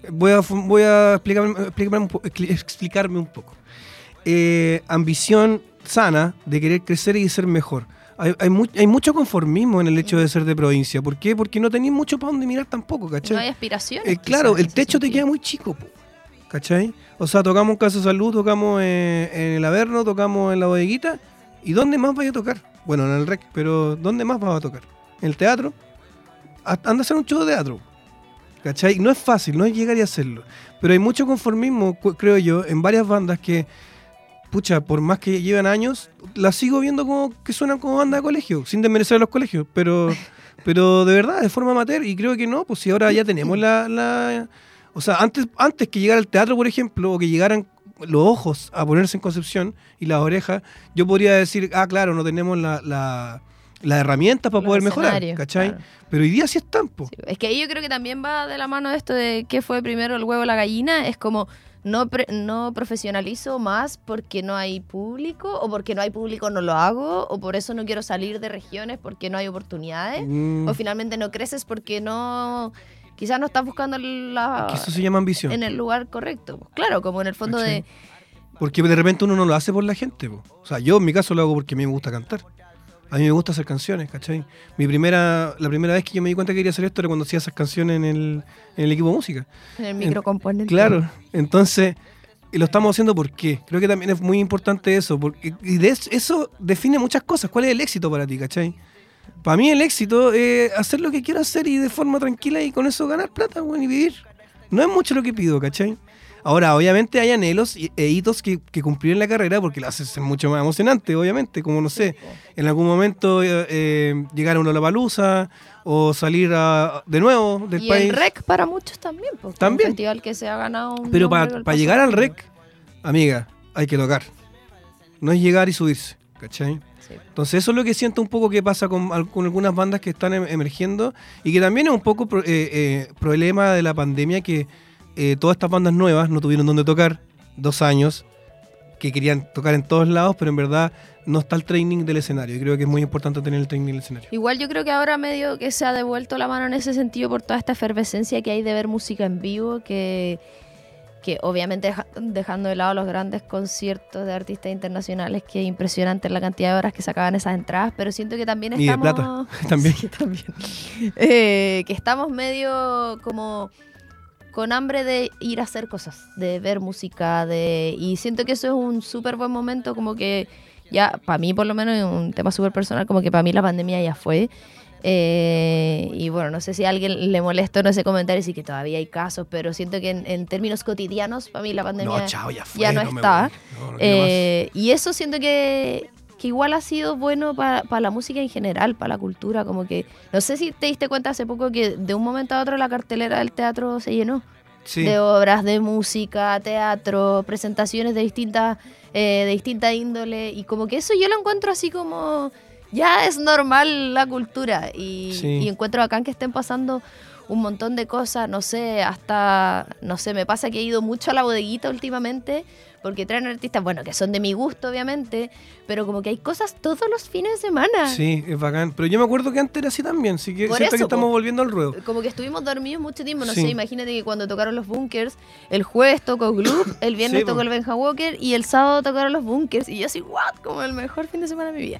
Voy a, voy a explicarme, explicarme explicarme un poco. Eh, ambición sana de querer crecer y ser mejor. Hay, hay, mu- hay mucho conformismo en el hecho de ser de provincia. ¿Por qué? Porque no tenéis mucho para dónde mirar tampoco, ¿cachai? no hay aspiraciones. Eh, claro, en el techo te queda muy chico, po, ¿cachai? O sea, tocamos en Casa de Salud, tocamos eh, en el Averno, tocamos en la bodeguita. ¿Y dónde más vais a tocar? Bueno, en el REC, pero ¿dónde más vas a tocar? ¿En el teatro? Anda a hacer un show de teatro. ¿Cachai? No es fácil, no es llegar y hacerlo. Pero hay mucho conformismo, creo yo, en varias bandas que, pucha, por más que llevan años, las sigo viendo como que suenan como banda de colegio, sin desmerecer a los colegios, pero, pero de verdad, de forma amateur, y creo que no, pues si ahora ya tenemos la... la- o sea, antes, antes que llegara al teatro, por ejemplo, o que llegaran los ojos a ponerse en Concepción y las orejas, yo podría decir, ah, claro, no tenemos la, la, las herramientas para Los poder mejorar, ¿cachai? claro. Pero hoy día sí están, po. Sí, Es que ahí yo creo que también va de la mano esto de qué fue primero el huevo o la gallina. Es como no, pre- no profesionalizo más porque no hay público, o porque no hay público no lo hago, o por eso no quiero salir de regiones porque no hay oportunidades, Mm, o finalmente no creces porque no. Quizás no estás buscando la, que eso se llama ambición. en el lugar correcto. Pues Claro, como en el fondo de. Porque de repente uno no lo hace por la gente. po. O sea, yo en mi caso lo hago porque a mí me gusta cantar. A mí me gusta hacer canciones, ¿cachai? Mi primera, la primera vez que yo me di cuenta que quería hacer esto era cuando hacía esas canciones en el, en el equipo de música. En el microcomponente. Claro, entonces, y lo estamos haciendo por qué. Creo que también es muy importante eso, porque y de es- eso define muchas cosas. ¿Cuál es el éxito para ti, cachai? Para mí el éxito es hacer lo que quiero hacer y de forma tranquila y con eso ganar plata, weón, y vivir. No es mucho lo que pido, ¿cachai? Ahora, obviamente hay anhelos y- e hitos que, que cumplir en la carrera porque lo hace ser mucho más emocionante, obviamente, como no sé, en algún momento eh, eh, llegar a una palusa o salir a- de nuevo del Y país. el REC para muchos también. Pues, También. Un festival que se ha ganado. un Pero para paso llegar al rec, amiga, hay que tocar. No es llegar y subirse, ¿cachai? Sí. Entonces eso es lo que siento un poco que pasa con, con algunas bandas que están em- emergiendo y que también es un poco pro- eh, eh, problema de la pandemia que eh, todas estas bandas nuevas no tuvieron donde tocar dos años, que querían tocar en todos lados, pero en verdad no está el training del escenario y creo que es muy importante tener el training del escenario. Igual yo creo que ahora medio que se ha devuelto la mano en ese sentido por toda esta efervescencia que hay de ver música en vivo, que, que obviamente deja- dejando de lado los grandes conciertos de artistas internacionales, que es impresionante la cantidad de horas que sacaban esas entradas, pero siento que también Y de estamos... plata, también. Sí, también. Eh, que estamos medio como con hambre de ir a hacer cosas, de ver música, de y siento que eso es un súper buen momento, como que ya, para mí por lo menos, es un tema súper personal, como que para mí la pandemia ya fue. Eh, y bueno, no sé si a alguien le molesta o no ese comentario, sí que todavía hay casos, pero siento que en, en términos cotidianos, para mí la pandemia No, chao, ya fue, ya no, está. No. Eh, y eso siento que, que igual ha sido bueno para la música en general, para la cultura, como que, no sé si te diste cuenta hace poco que de un momento a otro la cartelera del teatro se llenó Sí. de obras de música, teatro, presentaciones de distintas eh, de distinta índole y como que eso yo lo encuentro así como ya es normal la cultura y, Sí. y encuentro acá que estén pasando un montón de cosas, no sé, hasta, no sé, me pasa que he ido mucho a la bodeguita últimamente porque traen artistas, bueno, que son de mi gusto obviamente, pero como que hay cosas todos los fines de semana. Sí, es bacán. Pero yo me acuerdo que antes era así también, así que Por siento que estamos volviendo al ruedo. Como que estuvimos dormidos mucho tiempo, no Sí. sé, imagínate que cuando tocaron los bunkers, el jueves tocó Gloop, el viernes Sí, tocó el Benja Walker y el sábado tocaron los bunkers. Y yo así, what, como el mejor fin de semana de mi vida.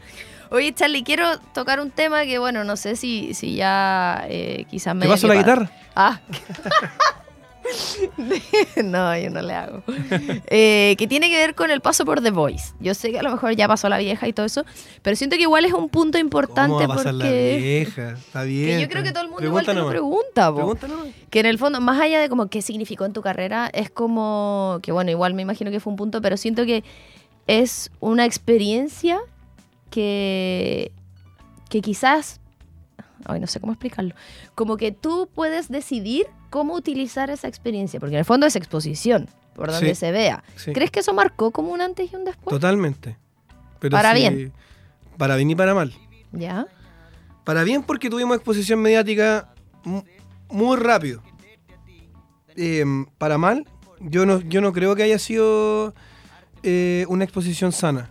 Oye, Charlie, quiero tocar un tema que, bueno, no sé si, si ya eh, quizás me... ¿Te paso la guitarra? Ah. no, yo no le hago. Eh, que tiene que ver con el paso por The Voice. Yo sé que a lo mejor ya pasó la vieja y todo eso, pero siento que igual es un punto importante ¿Cómo va a pasar la porque... vieja? Está bien. Que yo creo que todo el mundo igual te lo pregunta. Que en el fondo, más allá de como qué significó en tu carrera, es como que bueno, igual me imagino que fue un punto, pero siento que es una experiencia que, que quizás, ay, no sé cómo explicarlo, como que tú puedes decidir cómo utilizar esa experiencia, porque en el fondo es exposición, por donde Sí, se vea. sí. ¿Crees que eso marcó como un antes y un después? Totalmente. Pero Para bien. Para bien y para mal. Ya. Para bien porque tuvimos exposición mediática mu- muy rápido. Eh, para mal, yo no, yo no creo que haya sido eh, una exposición sana.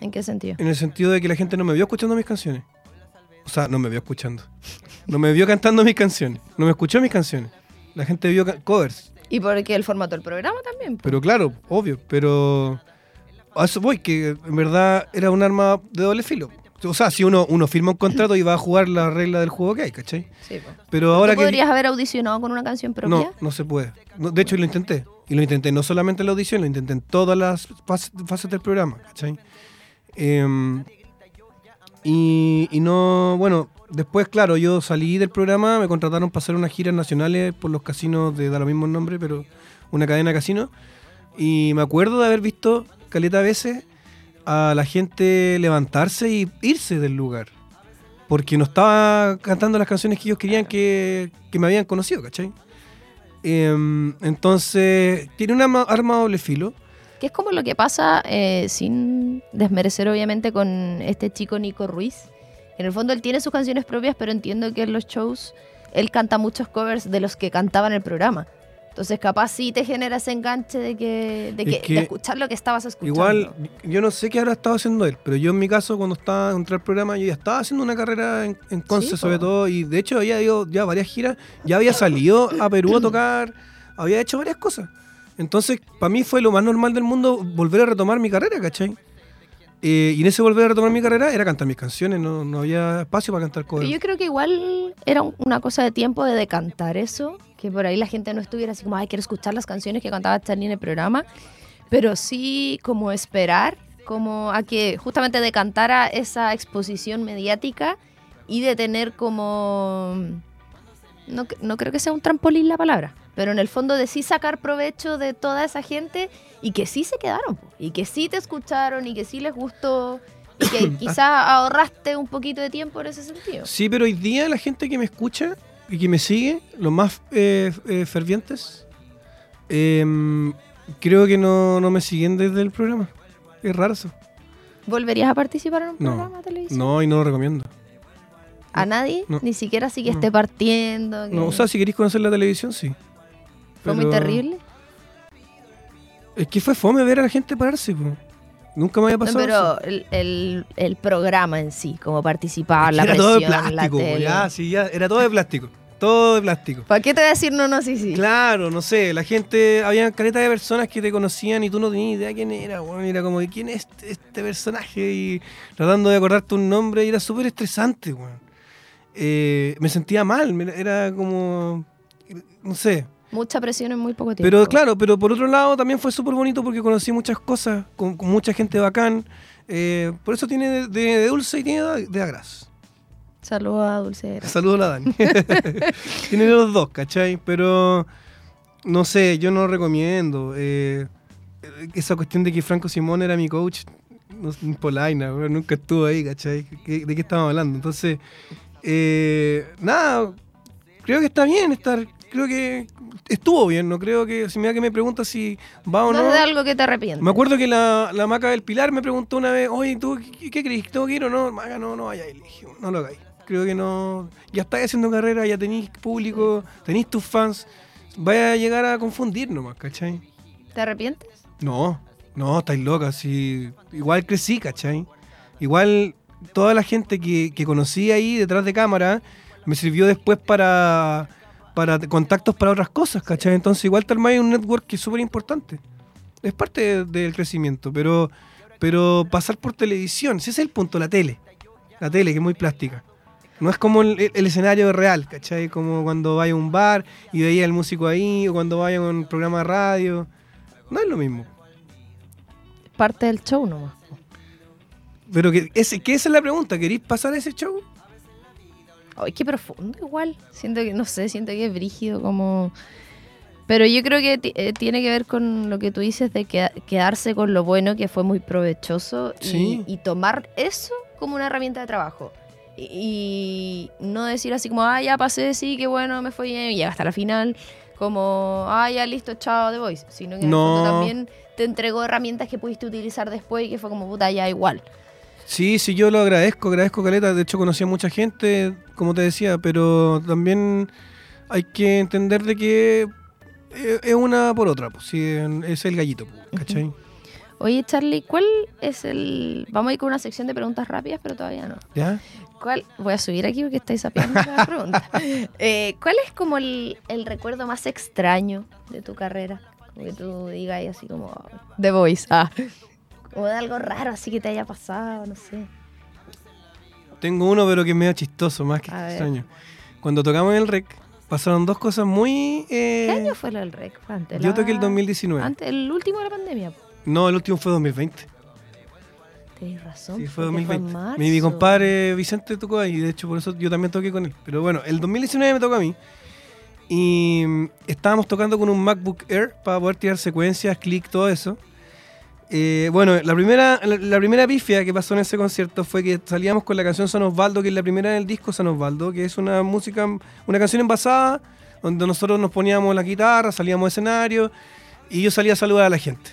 ¿En qué sentido? En el sentido de que la gente no me vio escuchando mis canciones. O sea, no me vio escuchando. No me vio cantando mis canciones. No me escuchó mis canciones. La gente vio covers. Y porque el formato del programa también. Pero claro, obvio. Pero a eso voy, que en verdad era un arma de doble filo. O sea, si uno, uno firma un contrato y va a jugar la regla del juego que hay, ¿cachai? Sí, po. Pero ahora ¿Tú que... podrías haber audicionado con una canción propia? No, no se puede. No, de hecho, lo intenté. Y lo intenté no solamente en la audición, lo intenté en todas las fas- fases del programa, ¿cachai? Em, y, no, bueno, después, claro, yo salí del programa, me contrataron para hacer unas giras nacionales por los casinos de, da lo mismo nombre, pero una cadena de casinos. Y me acuerdo de haber visto caleta veces a la gente levantarse y irse del lugar. Porque no estaba cantando las canciones que ellos querían que, que me habían conocido, ¿cachai? Em, entonces, tiene una arma, arma doble filo. Que es como lo que pasa, eh, sin desmerecer obviamente, con este chico Nico Ruiz. En el fondo él tiene sus canciones propias, pero entiendo que en los shows él canta muchos covers de los que cantaba en el programa. Entonces capaz sí te genera ese enganche de que, de, Es que, de escuchar lo que estabas escuchando. Igual, yo no sé qué habrá estado haciendo él, pero yo en mi caso, cuando estaba en el programa, yo ya estaba haciendo una carrera en, en Conce, Sí, sobre todo, y de hecho había ido ya varias giras, ya había salido a Perú a tocar, había hecho varias cosas. Entonces, para mí fue lo más normal del mundo volver a retomar mi carrera, ¿cachai? Eh, y en ese volver a retomar mi carrera era cantar mis canciones, no, había espacio para cantar covers. yo creo que igual era un- una cosa de tiempo de decantar eso, que por ahí la gente no estuviera así como, ay, quiero escuchar las canciones que cantaba Charlie en el programa, pero sí como esperar, como a que justamente decantara esa exposición mediática y de tener como, no, no creo que sea un trampolín la palabra, pero en el fondo de sí sacar provecho de toda esa gente y que sí se quedaron, y que sí te escucharon y que sí les gustó. Y que quizá ahorraste un poquito de tiempo en ese sentido. Sí, pero hoy día la gente que me escucha y que me sigue, los más eh, eh, fervientes, em, creo que no, no me siguen desde el programa. Es raro eso. ¿Volverías a participar en un No, programa de televisión? No, y no lo recomiendo. ¿A nadie? no. Ni siquiera así que No. esté partiendo. que- No, o sea, si queréis conocer la televisión, sí. Fue muy terrible. Es que fue fome ver a la gente pararse, po. Nunca me había No, pasado eso. pero el, el- el programa en sí, como participar, la era presión, todo de la plástico, tele. ya, sí, ya, era todo de plástico. Todo de plástico. ¿Para qué te voy a decir no, no, sí, sí? Claro, no sé, la gente, había caleta de personas que te conocían y tú no tenías idea quién era, weón, era como, ¿quién es este, este personaje? Y tratando de acordarte un nombre y era súper estresante, weón. Eh, me sentía mal, era como, no sé. Mucha presión en muy poco tiempo. Pero claro, pero por otro lado también fue súper bonito porque conocí muchas cosas, con, con mucha gente bacán. eh, por eso tiene de, de- de dulce y tiene de, de agraz. Saludos a Dulce. Saludos a la Dani. Tiene los dos, ¿cachai? Pero no sé, yo no lo recomiendo. Eh, esa cuestión de que Franco Simón era mi coach, no polaina, nunca estuvo ahí, ¿cachai? ¿De qué estamos hablando? Entonces, eh, nada, creo que está bien estar, creo que estuvo bien, no creo que, si me da que me pregunta si va o no. No es de algo que te arrepientes. Me acuerdo que la, la maca del Pilar me preguntó una vez, oye, ¿tú qué, qué crees? ¿Tengo que ir o no? Maca, no, no vaya, dije, no lo hagáis. Creo que no. Ya estáis haciendo carrera, ya tenéis público, tenéis tus fans. Vaya a llegar a confundir nomás, ¿cachai? ¿Te arrepientes? No, no, estáis locas. Sí. Igual crecí, ¿cachai? Igual toda la gente que, que conocí ahí detrás de cámara me sirvió después para, para contactos para otras cosas, ¿cachai? Entonces igual te armáis un network que es súper importante. Es parte de- del crecimiento, pero, pero pasar por televisión, ese es el punto, la tele. La tele, que es muy plástica. No es como el, el escenario real, ¿cachai? Como cuando vaya a un bar y veía al músico ahí, o cuando vaya a un programa de radio. No es lo mismo. Parte del show nomás. Pero que, ese, que esa es la pregunta, ¿queréis pasar ese show? Ay, qué profundo igual. Siento que, no sé, siento que es brígido como... Pero yo creo que eh, tiene que ver con lo que tú dices de que- quedarse con lo bueno, que fue muy provechoso, y, Sí. y tomar eso como una herramienta de trabajo. Y, y no decir así como, ah, ya pasé, sí, qué bueno, me fue bien, y llega hasta la final, como, ah, ya listo, chao, The Voice. Sino que en el No. fondo también te entregó herramientas que pudiste utilizar después y que fue como, puta, ya igual. Sí, sí, yo lo agradezco, agradezco Caleta. De hecho, conocí a mucha gente, como te decía, pero también hay que entender de que eh, es una por otra, pues, sí, es el gallito, pues, ¿cachai? Oye, Charlie, ¿cuál es el...? Vamos a ir con una sección de preguntas rápidas, pero todavía no. ¿Ya? ¿Cuál? Voy a subir aquí porque estáis sapeando la pregunta. Eh, ¿Cuál es como el, el recuerdo más extraño de tu carrera? Que tú digas así como... The Voice, ah. Como de algo raro así que te haya pasado, no sé. Tengo uno, pero que es medio chistoso, más que A ver. extraño. Cuando tocamos en el REC, pasaron dos cosas muy... eh, ¿Qué año fue lo del REC? Fue antes yo la- toqué el 2019. Antes, el último de la pandemia. No, el último fue 2020. Tienes razón. Sí, fue porque 2020. en mi, mi compadre Vicente tocó ahí, de hecho por eso yo también toqué con él. Pero bueno, el 2019 me tocó a mí. Y mm, estábamos tocando con un MacBook Air para poder tirar secuencias, clic, todo eso. Eh, bueno, la primera, la, primera pifia que pasó en ese concierto fue que salíamos con la canción San Osvaldo, que es la primera del disco San Osvaldo, que es una música, una canción envasada, donde nosotros nos poníamos la guitarra, salíamos de escenario y yo salía a saludar a la gente.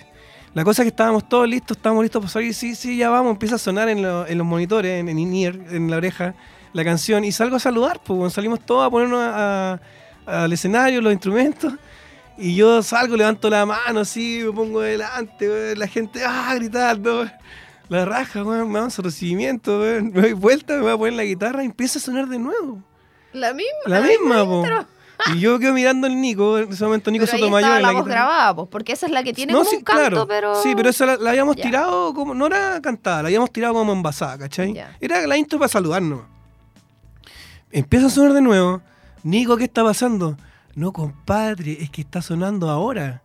La cosa es que estábamos todos listos, estábamos listos para salir, sí, sí, ya vamos, empieza a sonar en, lo- en los monitores, en, en en la oreja, la canción, y salgo a saludar, pues salimos todos a ponernos a- a- al escenario, los instrumentos, y yo salgo, levanto la mano así, me pongo delante, weón, la gente, ah, gritando, weón. la raja, weón, me dan su recibimiento, weón, me doy vuelta, me voy a poner la guitarra y empieza a sonar de nuevo. La misma. La misma, po. Y yo quedo mirando al Nico, en ese momento Nico Pero ahí Sotomayor en la la voz grabada, pues, porque esa es la que tiene No, como sí, un canto, claro. pero... Sí, pero esa la, la habíamos Ya. tirado como. No era cantada, la habíamos tirado como envasada, ¿cachai? Ya. Era la intro para saludarnos. Empieza a sonar de nuevo. Nico, ¿qué está pasando? No, compadre, es que está sonando ahora.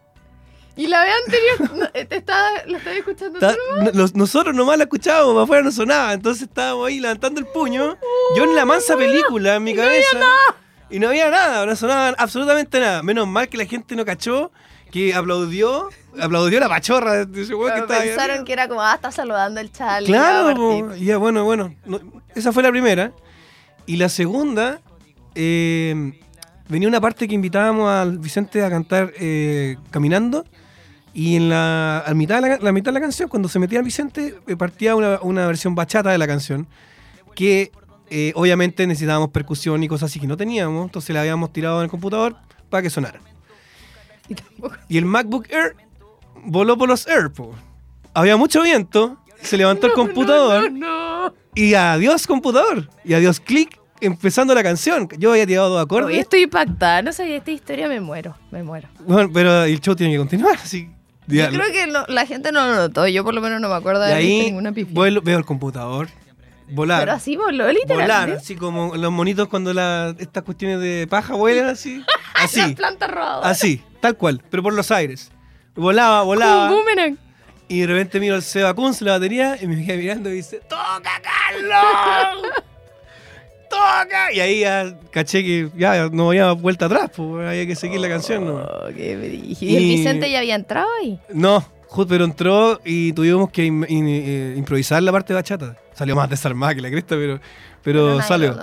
Y la vez anterior, no, te estaba, la estaba escuchando Está- tú no- los- nosotros nomás la escuchábamos, para afuera no sonaba. Entonces estábamos ahí levantando el puño. yo en la mansa película en mi cabeza. Y no había nada, no sonaba absolutamente nada. Menos mal que la gente no cachó, que aplaudió, aplaudió la pachorra de ese weón que Pero estaba ahí pensaron que era como, ah, está saludando el a Claro, po. ya bueno, bueno. no- esa fue la primera. Y la segunda, eh, venía una parte que invitábamos al Vicente a cantar eh, caminando. Y en la, a mitad de la, la mitad de la canción, cuando se metía Vicente, eh, partía una, una versión bachata de la canción. Que eh, obviamente necesitábamos percusión y cosas así que no teníamos. Entonces la habíamos tirado en el computador para que sonara. Y el MacBook Air voló por los Air. po. Había mucho viento. Se levantó el computador. No, no. Y adiós computador. Y adiós clic, empezando la canción. Yo había tirado dos acordes. Estoy impactada. No sabía esta historia, me muero, me muero. Bueno, pero el show tiene que continuar. Así. Yo creo que no- la gente no lo notó. Yo por lo menos no me acuerdo de ahí ninguna vuelo- veo el computador volar. Pero así voló, literalmente. volar, así como los monitos cuando la, estas cuestiones de paja vuelan así. Así, planta robada. así, tal cual, pero por los aires. Volaba, Un volaba. boomerang. Y de repente miro al Seba Kunz, la batería, y me quedé mirando y dice, ¡Toca, Carlos! toca. Y ahí ya caché que ya no había vuelta atrás, pues había que seguir la canción. ¿no? Oh, qué. ¿Y el Vicente ya había entrado ahí? No, ju- pero entró y tuvimos que in- eh, improvisar la parte de bachata. Salió más desarmada que la cresta, pero, pero, salió.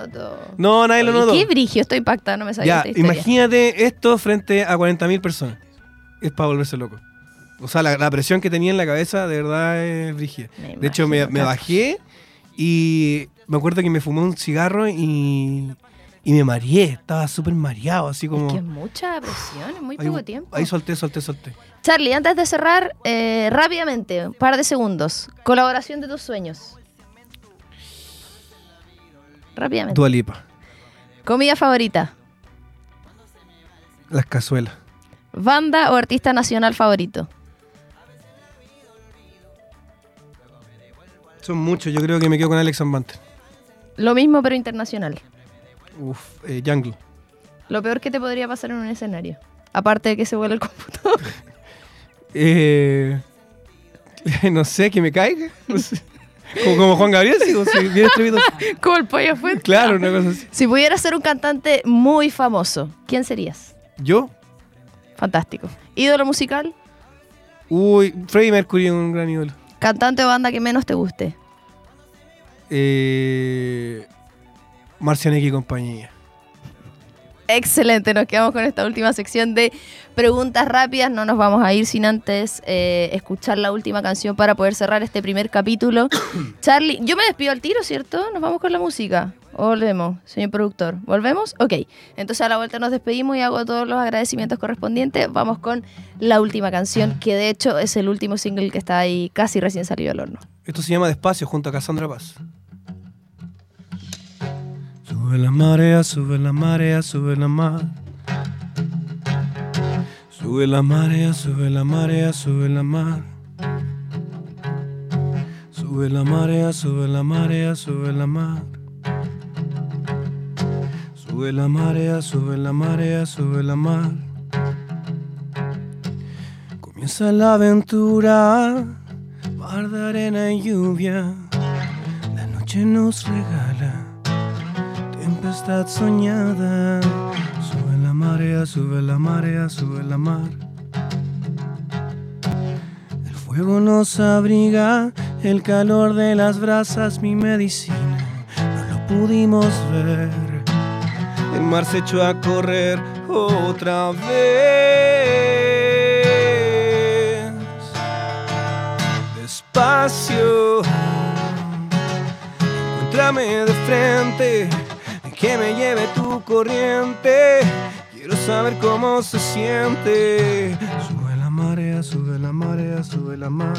No, nadie lo notó. Qué brigio, estoy impactada, no me sabía Ya, esta imagínate esto frente a 40.000 personas. Es para volverse loco. O sea, la, la presión que tenía en la cabeza de verdad es brígida. De hecho, me, bajé y me acuerdo que me fumé un cigarro y, y me mareé. Estaba súper mareado, así como... Es que mucha presión, es muy ahí, poco tiempo. ahí solté, solté, solté. Charlie, antes de cerrar, eh, rápidamente, un par de segundos. Colaboración de tus sueños. Rápidamente. Dua Lipa, Comida favorita. las cazuelas. Banda o artista nacional favorito. Son muchos, yo creo que me quedo con Alex Ambante. Lo mismo pero internacional. Uf, eh, Jungle. Lo peor que te podría pasar en un escenario. Aparte de que se vuela el computador. Eh, no sé, que me caiga. No sé. Como, como Juan Gabriel, sí, sí, bien. Como el pollo fue. Claro, una cosa así. Si pudieras ser un cantante muy famoso, ¿quién serías? ¿Yo? Fantástico. ¿Ídolo musical? Uy, Freddie Mercury, un gran ídolo. ¿Cantante o banda que menos te guste? Eh, y compañía. Excelente, nos quedamos con esta última sección de preguntas rápidas. No nos vamos a ir sin antes eh, escuchar la última canción para poder cerrar este primer capítulo. Charlie, yo me despido al tiro, ¿cierto? Nos vamos con la música. ¿O Volvemos, señor productor. ¿Volvemos? Ok. Entonces a la vuelta nos despedimos y hago todos los agradecimientos correspondientes. Vamos con la última canción, que de hecho es el último single que está ahí casi recién salido al horno. Esto se llama Despacio junto a Cassandra Paz. Sube la marea, sube la marea, sube la mar. Sube la marea, sube la marea, sube la mar. Sube la marea, sube la marea, sube la mar. Sube la marea, sube la marea, sube la mar. Comienza la aventura, mar de arena y lluvia. La noche nos regala tempestad soñada. Sube la marea, sube la marea, sube la mar. El fuego nos abriga, el calor de las brasas, mi medicina. No lo pudimos ver. El mar se echó a correr otra vez. Despacio, encuéntrame de frente, que me lleve tu corriente. Quiero saber cómo se siente. Sube la marea, sube la marea, sube la mar.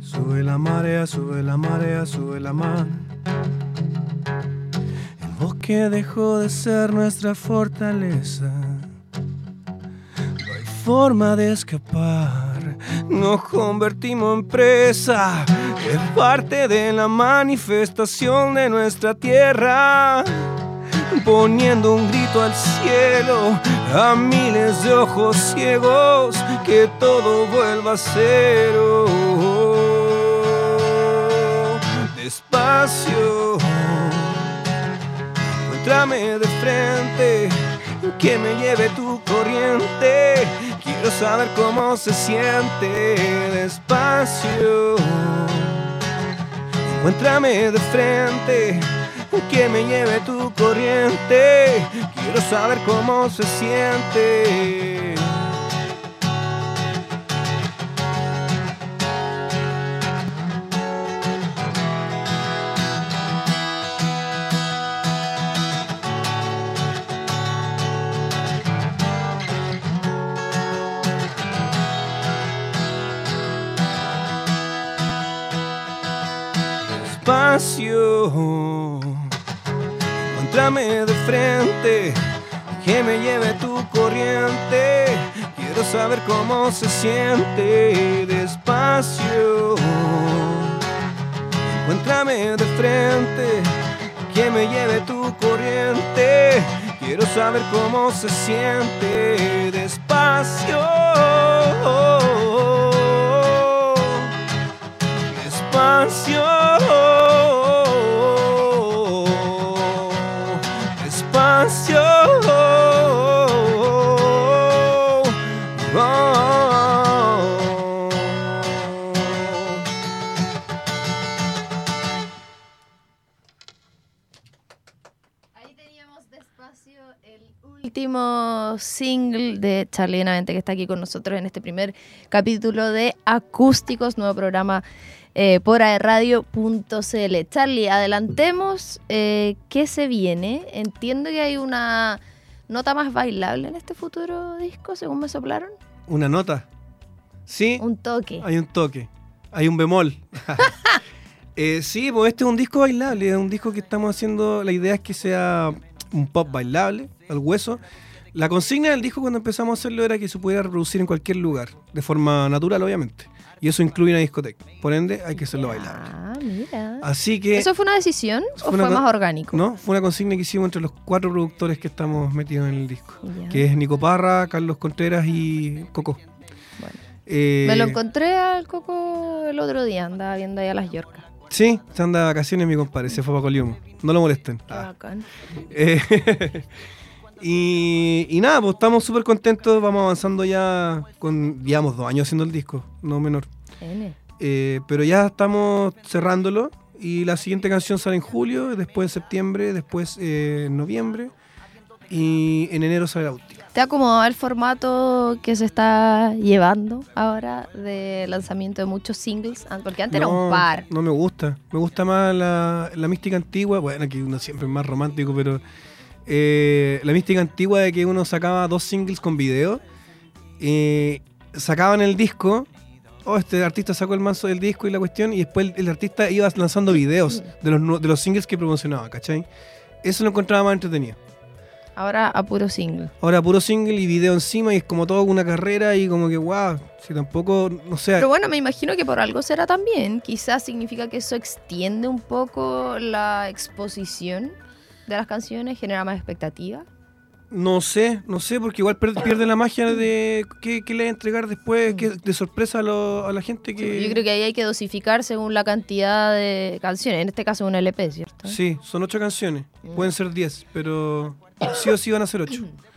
Sube la marea, sube la marea, sube la mar. El bosque dejó de ser nuestra fortaleza. No hay forma de escapar. Nos convertimos en presa. Es parte de la manifestación de nuestra tierra. Poniendo un grito al cielo a miles de ojos ciegos. Que todo vuelva a cero. Despacio. Encuéntrame de frente, que me lleve tu corriente. Quiero saber cómo se siente despacio. Encuéntrame de frente, que me lleve tu corriente. Quiero saber cómo se siente. Despacio, encuéntrame de frente, que me lleve tu corriente. Quiero saber cómo se siente despacio. Encuéntrame de frente, que me lleve tu corriente. Quiero saber cómo se siente despacio. Despacio. Ahí teníamos despacio el último single de Charlie Benavente que está aquí con nosotros en este primer capítulo de Acústicos, nuevo programa eh, por aerradio.cl. Charlie, adelantemos eh, qué se viene. Entiendo que hay una nota más bailable en este futuro disco, según me soplaron. ¿Una nota? Sí, Un toque. hay un toque. Hay un bemol. Eh, sí, pues este es un disco bailable, es un disco que estamos haciendo, la idea es que sea un pop bailable, al hueso. La consigna del disco cuando empezamos a hacerlo era que se pudiera reproducir en cualquier lugar, de forma natural obviamente. Y eso incluye una discoteca. Por ende, hay que hacerlo bailable. Ah, mira. Así que... ¿Eso fue una decisión o fue una más orgánico? No, fue una consigna que hicimos entre los cuatro productores que estamos metidos en el disco. Ya. Que es Nico Parra, Carlos Contreras y Coco. Bueno. Eh, Me lo encontré al Coco el otro día, andaba viendo ahí a las Yorcas. Sí, se anda de vacaciones mi compadre, se fue para Coliumo. No lo molesten. Qué Ah. bacán. Eh, y, y nada, pues estamos súper contentos, vamos avanzando ya con, digamos, dos años haciendo el disco, no menor. Eh, pero ya estamos cerrándolo y la siguiente canción sale en julio, después en septiembre, después eh, en noviembre y en enero sale la última. ¿Te ha acomodado el formato que se está llevando ahora de lanzamiento de muchos singles? Ah, Porque antes era un par. No me gusta. Me gusta más la, la mística antigua. Bueno, aquí uno siempre es más romántico, pero eh, la mística antigua de que uno sacaba dos singles con video. eh, sacaban el disco. Oh, este artista sacó el manso del disco y la cuestión. Y después el, el artista iba lanzando videos de los, de los singles que promocionaba, ¿cachai? Eso lo encontraba más entretenido. Ahora a puro single. Ahora puro single y video encima y es como toda una carrera y como que wow, si tampoco, no sé, Pero bueno, me imagino que por algo será también. Quizás significa que eso extiende un poco la exposición de las canciones, genera más expectativa. No sé, no sé, porque igual pierde la magia de qué, qué le va a entregar después, qué- de sorpresa a, lo- a la gente que... Yo creo que ahí hay que dosificar según la cantidad de canciones. En este caso, un LP, ¿cierto? Sí, son ocho canciones, Mm. pueden ser diez, pero sí o sí van a ser ocho.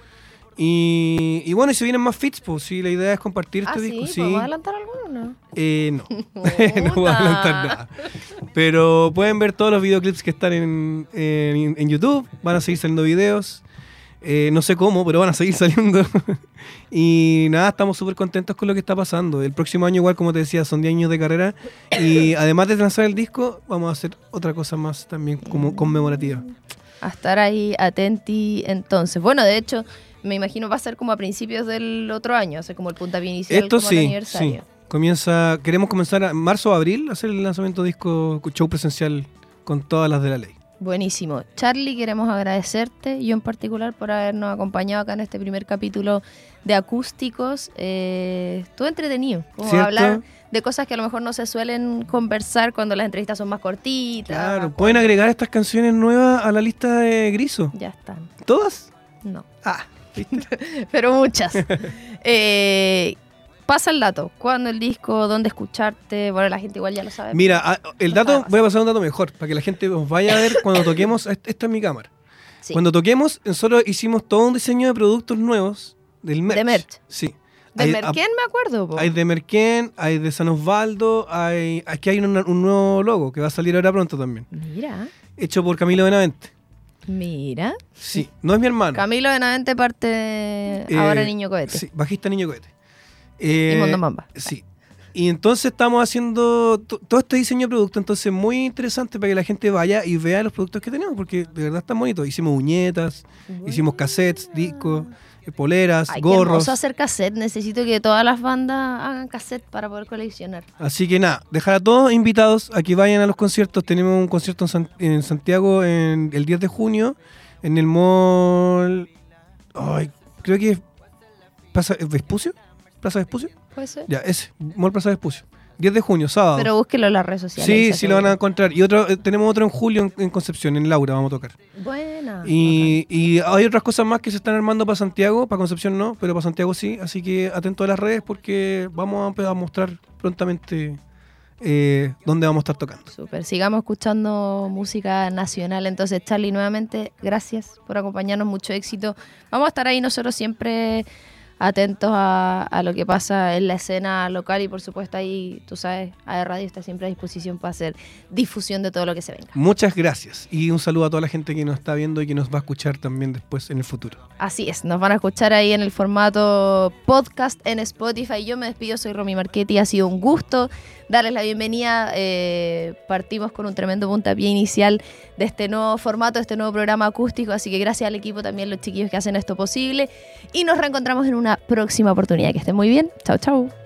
Y, y bueno, y se vienen más fits, pues sí, la idea es compartir Ah, este sí, disco. Sí, ¿podemos adelantar alguno? no? Eh, no, no voy a adelantar nada. Pero pueden ver todos los videoclips que están en, en- en YouTube, van a seguir saliendo videos. Eh, no sé cómo, pero van a seguir saliendo. y nada, estamos súper contentos con lo que está pasando. El próximo año, igual como te decía, son 10 años de carrera. Y además de lanzar el disco, vamos a hacer otra cosa más también como conmemorativa. A estar ahí atenti entonces. Bueno, de hecho, me imagino va a ser como a principios del otro año, sea, como el puntapié inicial, Esto como el sí, sí. aniversario. Comienza, queremos comenzar a marzo o abril a hacer el lanzamiento de disco show presencial con todas las de la ley. Buenísimo. Charlie, queremos agradecerte, yo en particular, por habernos acompañado acá en este primer capítulo de acústicos. Eh, estuvo entretenido, como ¿Cierto? hablar de cosas que a lo mejor no se suelen conversar cuando las entrevistas son más cortitas. Claro, más pueden cortas. agregar estas canciones nuevas a la lista de Griso. Ya están. ¿Todas? No. Ah, pero muchas. Eh, pasa el dato. ¿Cuándo el disco? ¿Dónde escucharte? Bueno, la gente igual ya lo sabe. Mira, ah, el dato, voy a pasar un dato mejor, para que la gente os vaya a ver cuando toquemos. est- Esta es mi cámara. Sí. Cuando toquemos, nosotros hicimos todo un diseño de productos nuevos del merch. De merch. Sí. De Hay- Merquén me acuerdo. po. Hay de Merquén, hay de San Osvaldo, hay, aquí hay un, un nuevo logo que va a salir ahora pronto también, Mira, hecho por Camilo Benavente. Mira. Sí, no es mi hermano. Camilo Benavente parte de Eh, ahora Niño Cohete. Sí, bajista Niño Cohete. Y Eh, Mondo Mamba. Sí. Y entonces estamos haciendo to- todo este diseño de producto, entonces muy interesante para que la gente vaya y vea los productos que tenemos, porque de verdad están bonitos. Hicimos uñetas, hicimos cassettes, discos, poleras, Ay, qué gorros. hermoso hacer cassette. Necesito que todas las bandas hagan cassette para poder coleccionar. Así que nada, dejar a todos invitados a que vayan a los conciertos. Tenemos un concierto en, San- en Santiago en el 10 de junio, en el mall. Ay, creo que es Plaza Vespucio. ¿Plaza Vespucio? ¿Puede ser? Ya, ese, Mall Plaza Vespucio. 10 de junio, sábado. Pero búsquelo en las redes sociales. Sí, sí lo van a encontrar. Y otro, eh, tenemos otro en julio en, en Concepción, en Laura, vamos a tocar. Buena. Y, y hay otras cosas más que se están armando para Santiago, para Concepción no, pero para Santiago sí. Así que atento a las redes porque vamos a, empe- a mostrar prontamente eh, dónde vamos a estar tocando. Súper, sigamos escuchando música nacional. Entonces, Charlie, nuevamente, gracias por acompañarnos, mucho éxito. Vamos a estar ahí nosotros siempre atentos a, lo que pasa en la escena local y por supuesto ahí, tú sabes, a Radio está siempre a disposición para hacer difusión de todo lo que se venga. Muchas gracias y un saludo a toda la gente que nos está viendo y que nos va a escuchar también después en el futuro. Así es, nos van a escuchar ahí en el formato podcast en Spotify. Yo me despido, soy Romy Marchetti, ha sido un gusto darles la bienvenida. Eh, partimos con un tremendo puntapié inicial de este nuevo formato, de este nuevo programa acústico, así que gracias al equipo también, los chiquillos que hacen esto posible y nos reencontramos en una próxima oportunidad. Que estén muy bien. Chao, chao.